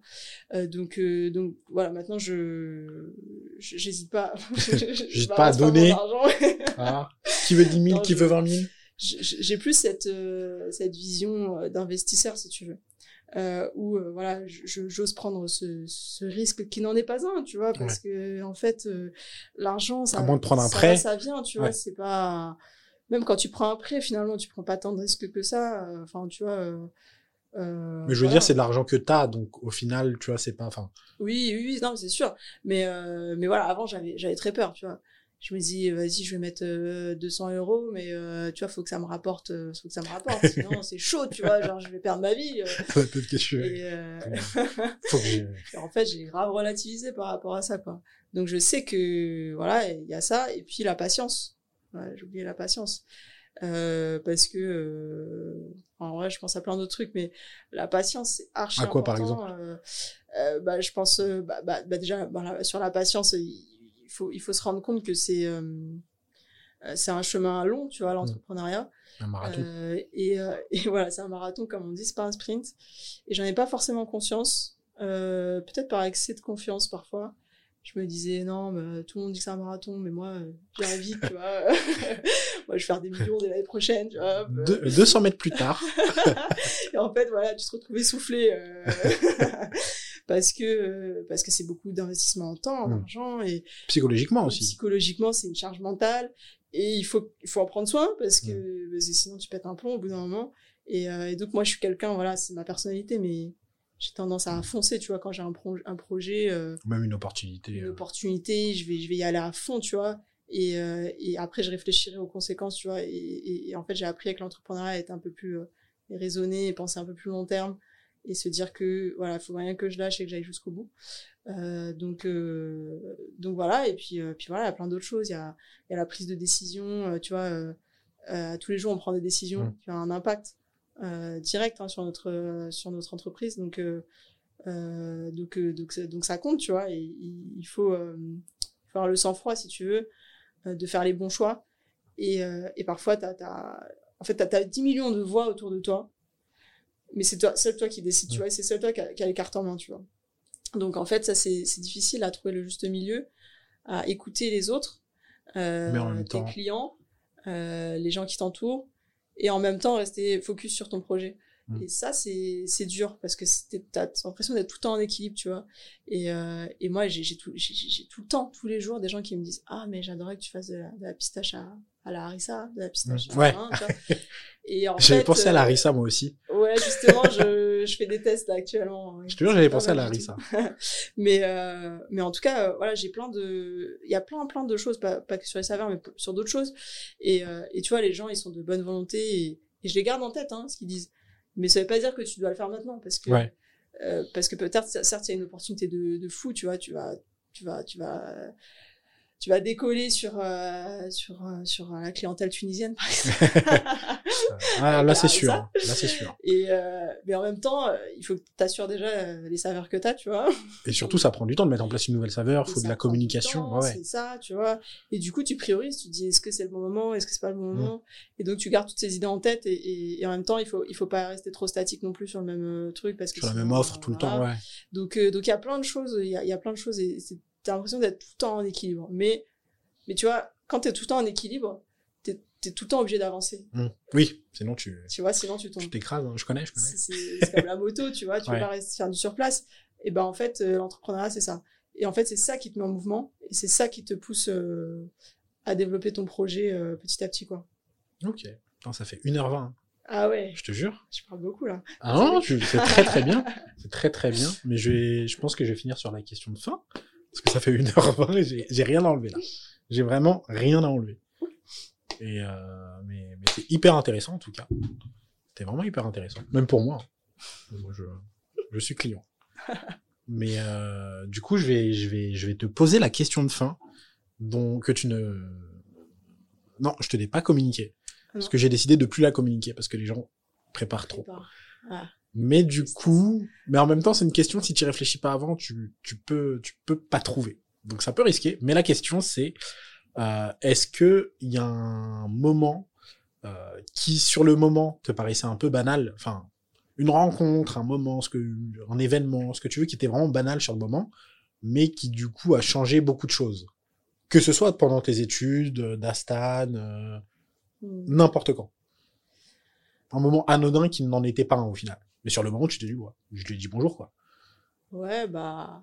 Euh, donc, euh, donc voilà, maintenant je, j'hésite pas. j'hésite pas à donner. ah. Qui veut 10 000, qui veut 20 000 J'ai plus cette euh, cette vision d'investisseur, si tu veux euh, où euh, voilà, j'ose prendre ce, ce, risque qui n'en est pas un, tu vois, parce que en fait, euh, l'argent, ça, de prendre un prêt, ça vient, tu vois, c'est pas même quand tu prends un prêt, finalement, tu prends pas tant de risques que ça. Euh, enfin, tu vois. mais je veux dire, c'est de l'argent que tu as, donc au final, tu vois, c'est pas. Enfin. Oui, oui, oui, non, c'est sûr. Mais mais voilà, avant, j'avais j'avais très peur, tu vois je me dis vas-y je vais mettre 200 euh, euros mais euh, tu vois faut que ça me rapporte euh, faut que ça me rapporte. Sinon c'est chaud tu vois genre je vais perdre ma vie peut-être que je et, en fait j'ai grave relativisé par rapport à ça quoi. Donc je sais que voilà il y a ça et puis la patience. Ouais, j'ai oublié la patience. Parce que en vrai je pense à plein d'autres trucs mais la patience c'est archi à quoi par exemple? bah je pense bah, bah, bah déjà bah, sur la patience il faut, il faut se rendre compte que c'est euh, euh, c'est un chemin long, tu vois, l'entrepreneuriat. Un marathon. Euh, et, et, voilà, c'est un marathon, comme on dit, c'est pas un sprint. Et j'en ai pas forcément conscience, peut-être par excès de confiance parfois. Je me disais, non, mais tout le monde dit que c'est un marathon, mais moi, j'irai vite, tu vois. moi, je vais faire des millions dès l'année prochaine, tu vois. 200 mètres plus tard. et en fait, voilà, tu te retrouves essoufflé parce que parce que c'est beaucoup d'investissement en temps, en mmh. argent et psychologiquement aussi. Psychologiquement, c'est une charge mentale et il faut il faut en prendre soin parce que, mmh. parce que sinon tu pètes un plomb au bout d'un moment. Et, euh, et donc moi je suis quelqu'un, voilà, c'est ma personnalité, mais j'ai tendance à foncer, tu vois, quand j'ai un, pro un projet. Euh, Même une opportunité. Une euh. opportunité, je vais, je vais y aller à fond, tu vois. Et, euh, et après, je réfléchirai aux conséquences, tu vois. Et, et, en fait, j'ai appris avec l'entrepreneuriat à être un peu plus euh, raisonné et penser un peu plus long terme et se dire que voilà, il faut rien que je lâche et que j'aille jusqu'au bout. Euh, donc, euh, donc voilà. Et puis, euh, puis voilà, il y a plein d'autres choses. Il y a, il y a la prise de décision, tu vois. Tous les jours, on prend des décisions Mm. qui ont un impact direct hein, sur notre sur notre entreprise. Donc donc donc ça- donc ça compte, tu vois. Et il, faut avoir le sang-froid si tu veux de faire les bons choix. Et, et parfois t'as t'as en fait t'as, t'as 10 millions de voix autour de toi, mais c'est toi seul toi qui décide, tu vois. et C'est seul toi qui a, qui a les cartes en main, tu vois. Donc en fait ça c'est c'est difficile à trouver le juste milieu, à écouter les autres, euh, Mais en même tes temps- clients, euh, les gens qui t'entourent, et en même temps rester focus sur ton projet. Mm. Et ça, c'est c'est dur parce que t'as l'impression d'être tout le temps en équilibre, tu vois. Et, euh, et moi, j'ai tout, j'ai tout le temps, tous les jours, des gens qui me disent Ah, mais j'adorais que tu fasses de la, de la pistache à, à la harissa, de la pistache Mm. à Ouais. tu vois. Et en J'avais pensé à euh, la Rissa, moi aussi. Ouais, justement, je, je fais des tests là actuellement. Je te jure, j'avais pensé à la du tout. Rissa. mais euh, mais en tout cas, euh, voilà, j'ai plein de, il y a plein plein de choses, pas, pas que sur les saveurs, mais sur d'autres choses. Et euh, et tu vois, les gens, ils sont de bonne volonté et, et je les garde en tête, hein, ce qu'ils disent. Mais ça veut pas dire que tu dois le faire maintenant, parce que Ouais. euh, parce que peut-être certes il y a une opportunité de, de fou, tu vois, tu vas tu vas tu vas tu vas décoller sur euh, sur euh, sur la clientèle tunisienne par exemple. Ah, là, c'est Ah, sûr. hein. Là, c'est sûr. Et euh, mais en même temps, euh, il faut que tu assures déjà euh, les saveurs que tu as, tu vois. Et surtout, ça prend du temps de mettre en place une nouvelle saveur. Et faut de la communication. temps, Ouais. C'est ça, tu vois. Et du coup, tu priorises, tu te dis est-ce que c'est le bon moment, est-ce que c'est pas le bon Mm. moment. Et donc, tu gardes toutes ces idées en tête et, et, et en même temps, il faut, il faut pas rester trop statique non plus sur le même euh, truc parce que Sur la même offre tout le temps, ouais. Donc, euh, donc il y a plein de choses, il y a, il y a plein de choses et c'est- t'as l'impression d'être tout le temps en équilibre. Mais, mais tu vois, quand t'es tout le temps en équilibre, t'es, t'es tout le temps obligé d'avancer. Mm. Oui, sinon tu Tu vois, sinon tu tombes. tu t'écrases. hein. Je connais, je connais. C'est- comme la moto, tu vois, tu Ouais. pas rester faire du surplace. Et ben en fait, euh, l'entrepreneuriat c'est ça. Et en fait, c'est ça qui te met en mouvement et c'est ça qui te pousse euh, à développer ton projet euh, petit à petit quoi. Ok. Attends, ça fait 1h20. hein. Ah ouais, Je te jure. je parle beaucoup là. Ah non, c'est très très bien. C'est très très bien. Mais je vais, je pense que je vais finir sur la question de fin. Parce que ça fait 1h20 et j'ai, rien à enlever là. J'ai vraiment rien à enlever. Et euh, mais, mais c'est hyper intéressant en tout cas. C'était vraiment hyper intéressant. Même pour moi. Moi, je, je suis client. Mais euh, du coup, je vais, je vais, je vais te poser la question de fin, dont que tu ne, non, je te l'ai pas communiqué, parce que j'ai décidé de plus la communiquer parce que les gens préparent trop. Ah, Mais du coup, mais en même temps, c'est une question, si tu réfléchis pas avant, tu, tu peux, tu peux pas trouver. Donc ça peut risquer. Mais la question, c'est, euh, est-ce que il y a un moment, euh, qui sur le moment te paraissait un peu banal, enfin, une rencontre, un moment, ce que, un événement, ce que tu veux, qui était vraiment banal sur le moment, mais qui du coup a changé beaucoup de choses. Que ce soit pendant tes études, euh, d'Astan, euh, hmm. n'importe quand. Un moment anodin qui n'en était pas un au final. Mais sur le moment, tu t'es dit, ouais, je lui ai dit bonjour, quoi. Ouais, bah.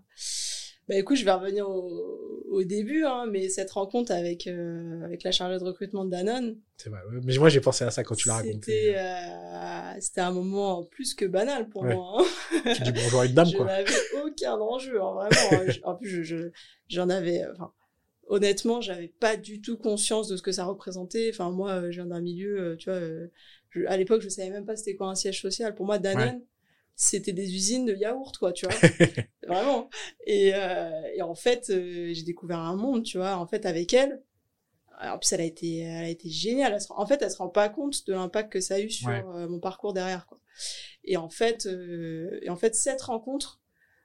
Bah écoute, je vais revenir au, au début, hein, mais cette rencontre avec, euh, avec la chargée de recrutement de Danone, C'est vrai. Mais moi, j'ai pensé à ça quand tu l'as raconté. c'était euh, c'était un moment plus que banal pour Ouais. moi. hein. Tu dis bonjour à une dame, je quoi. n'avais aucun enjeu, hein, vraiment. hein. Je- en plus, je, je- j'en avais, enfin, honnêtement, j'avais pas du tout conscience de ce que ça représentait. Enfin, moi, euh, je viens d'un milieu, tu vois, je- à l'époque, je savais même pas c'était quoi un siège social. Pour moi, Danone, c'était des usines de yaourt, quoi, tu vois. Vraiment. Et, euh, et en fait, euh, j'ai découvert un monde, tu vois, en fait, avec elle. En plus, elle a été, elle a été géniale. Elle se rend- en fait, elle se rend pas compte de l'impact que ça a eu sur Ouais. euh, mon parcours derrière, quoi. Et en fait, et en fait, cette rencontre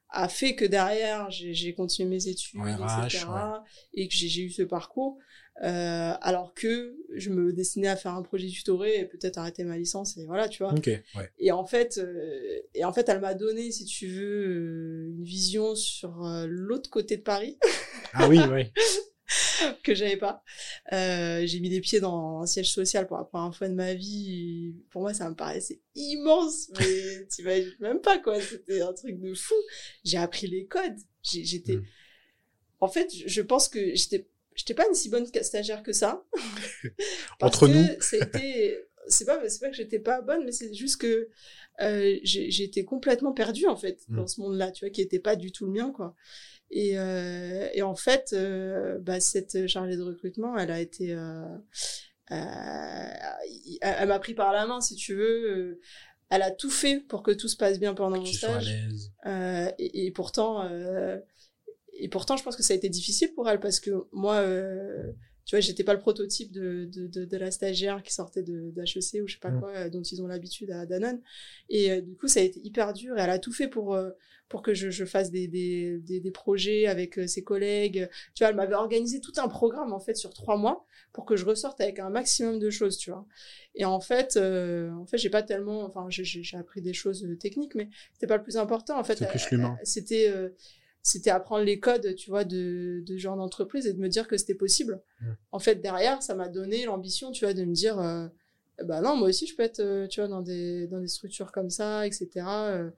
a fait que derrière, j'ai continué mes études, Ouais, etc. Et que j'ai eu ce parcours. Euh, alors que je me destinais à faire un projet tutoré et peut-être arrêter ma licence et voilà, tu vois. Ok, ouais. Et en fait, euh, et en fait, elle m'a donné, si tu veux, euh, une vision sur euh, l'autre côté de Paris Ah oui, oui. que j'avais pas. Euh, j'ai mis les pieds dans un siège social pour la première fois de ma vie. et Pour moi, ça me paraissait immense, mais t'imagines même pas quoi. C'était un truc de fou. J'ai appris les codes. J'étais, Mm. en fait, je pense que j'étais, j'étais pas une si bonne stagiaire que ça. Entre que nous. C'était, c'est pas c'est pas que j'étais pas bonne mais c'est juste que euh, j'étais complètement perdue en fait mm. dans ce monde-là tu vois qui était pas du tout le mien quoi et, euh, et en fait euh, bah, cette chargée de recrutement elle a été elle m'a pris par la main si tu veux elle a tout fait pour que tout se passe bien pendant mon stage et, et, pourtant et pourtant je pense que ça a été difficile pour elle parce que moi tu vois, j'étais pas le prototype de, de, de, de, la stagiaire qui sortait d'HEC ou je sais pas mm. quoi, euh, dont ils ont l'habitude à Danone. Et euh, du coup, ça a été hyper dur et elle a tout fait pour, euh, pour que je, je fasse des, des, des, des, projets avec ses collègues. Tu vois, elle m'avait organisé tout un programme, en fait, sur trois mois pour que je ressorte avec un maximum de choses, tu vois. Et en fait, en fait, j'ai pas tellement, enfin, j'ai appris des choses techniques, mais c'était pas le plus important. En fait, c'était plus l'humain. C'était, c'était apprendre les codes, tu vois, de, de genre d'entreprise et de me dire que c'était possible. En fait, derrière, ça m'a donné l'ambition, tu vois, de me dire, euh, bah non, moi aussi, je peux être, euh, tu vois, dans des, dans des structures comme ça, etc. Euh,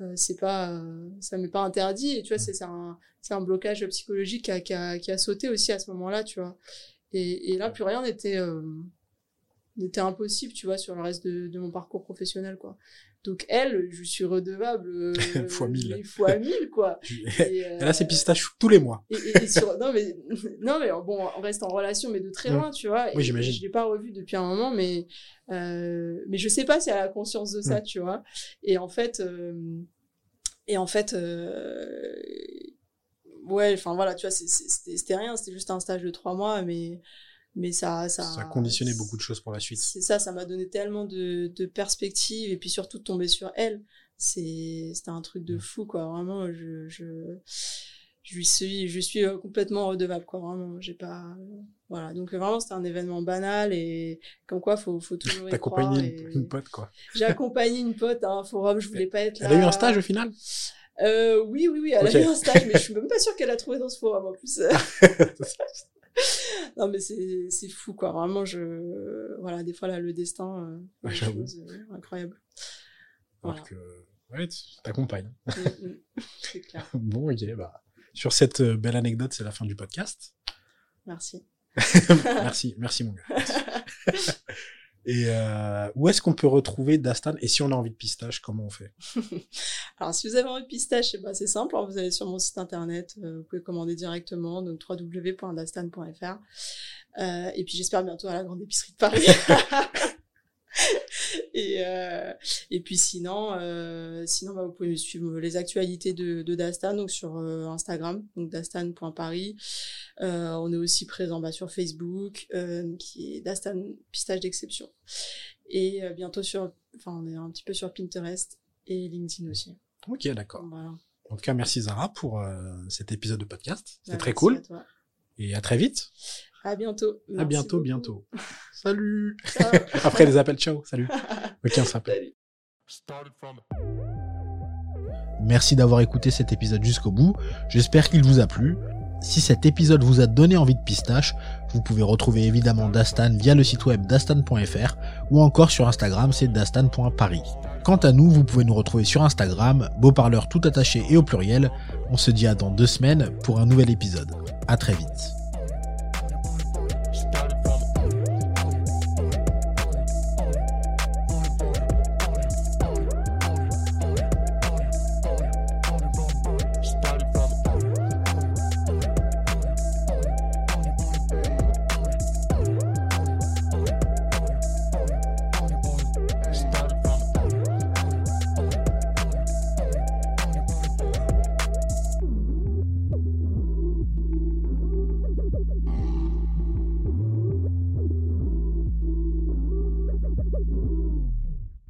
euh, c'est pas, ça m'est pas interdit. Et tu vois, c'est un, un blocage psychologique qui a, qui a, qui a sauté aussi à ce moment-là, tu vois. Et, et là, plus rien n'était, n'était impossible, tu vois, sur le reste de, de mon parcours professionnel, quoi. Donc elle, je suis redevable euh, fois mille, fois mille quoi. et, euh, là, c'est pistache tous les mois. Et, et, sur... non mais non mais bon, on reste en relation, mais de très loin, tu vois. Oui, j'imagine. Je l'ai pas revu depuis un moment, mais euh... mais je sais pas si elle a conscience de ça, tu vois. Et en fait, euh... et en fait. Euh... Ouais, enfin voilà, tu vois, c'était rien, c'était juste un stage de trois mois, mais mais ça ça ça a conditionné beaucoup de choses pour la suite. C'est ça ça m'a donné tellement de, de perspectives et puis surtout de tomber sur elle. C'est c'était un truc de fou quoi. Vraiment je je je suis je suis euh, complètement redevable quoi. Vraiment j'ai pas voilà. Donc vraiment c'était un événement banal et comme quoi faut faut toujours y accompagné une, une, pote quoi. J'ai accompagné une pote à un forum je voulais pas être là elle a eu un stage au final? Euh, oui oui oui elle a eu un stage mais je suis même pas sûre qu'elle a trouvé dans ce forum en plus non mais c'est fou quoi. Vraiment je voilà des fois là le destin euh, ouais, chose, euh, incroyable voilà. que ouais t'accompagnes. Mm, mm. c'est clair. Bon ok bah sur cette euh, belle anecdote c'est la fin du podcast. Merci. Merci merci mon gars Et euh, où est-ce qu'on peut retrouver Dastan Et si on a envie de pistache, comment on fait? Alors, si vous avez envie de pistache, eh ben, c'est simple. Hein, vous allez sur mon site internet, euh, vous pouvez commander directement, donc www.dastan.fr. Euh, et puis, j'espère bientôt à la grande épicerie de Paris. et, euh, et puis sinon, euh, sinon bah, vous pouvez suivre les actualités de, de Dastan donc sur euh, Instagram, donc dastan.paris. On est aussi présent bah, sur Facebook, qui est Dastan Pistage d'exception. Et bientôt sur, enfin on est un petit peu sur Pinterest et LinkedIn aussi. Ok, d'accord. Voilà. En tout cas, merci Zara pour cet épisode de podcast. C'était bah, très cool. Et à très vite. À bientôt. Merci à bientôt, beaucoup. bientôt. Salut. Après les appels, ciao. Salut. Merci d'avoir écouté cet épisode jusqu'au bout. J'espère qu'il vous a plu. Si cet épisode vous a donné envie de pistache, vous pouvez retrouver évidemment Dastan via le site web dastan.fr ou encore sur Instagram, c'est dastan.paris. Quant à nous, vous pouvez nous retrouver sur Instagram, beau parleur tout attaché et au pluriel. On se dit à dans deux semaines pour un nouvel épisode. À très vite.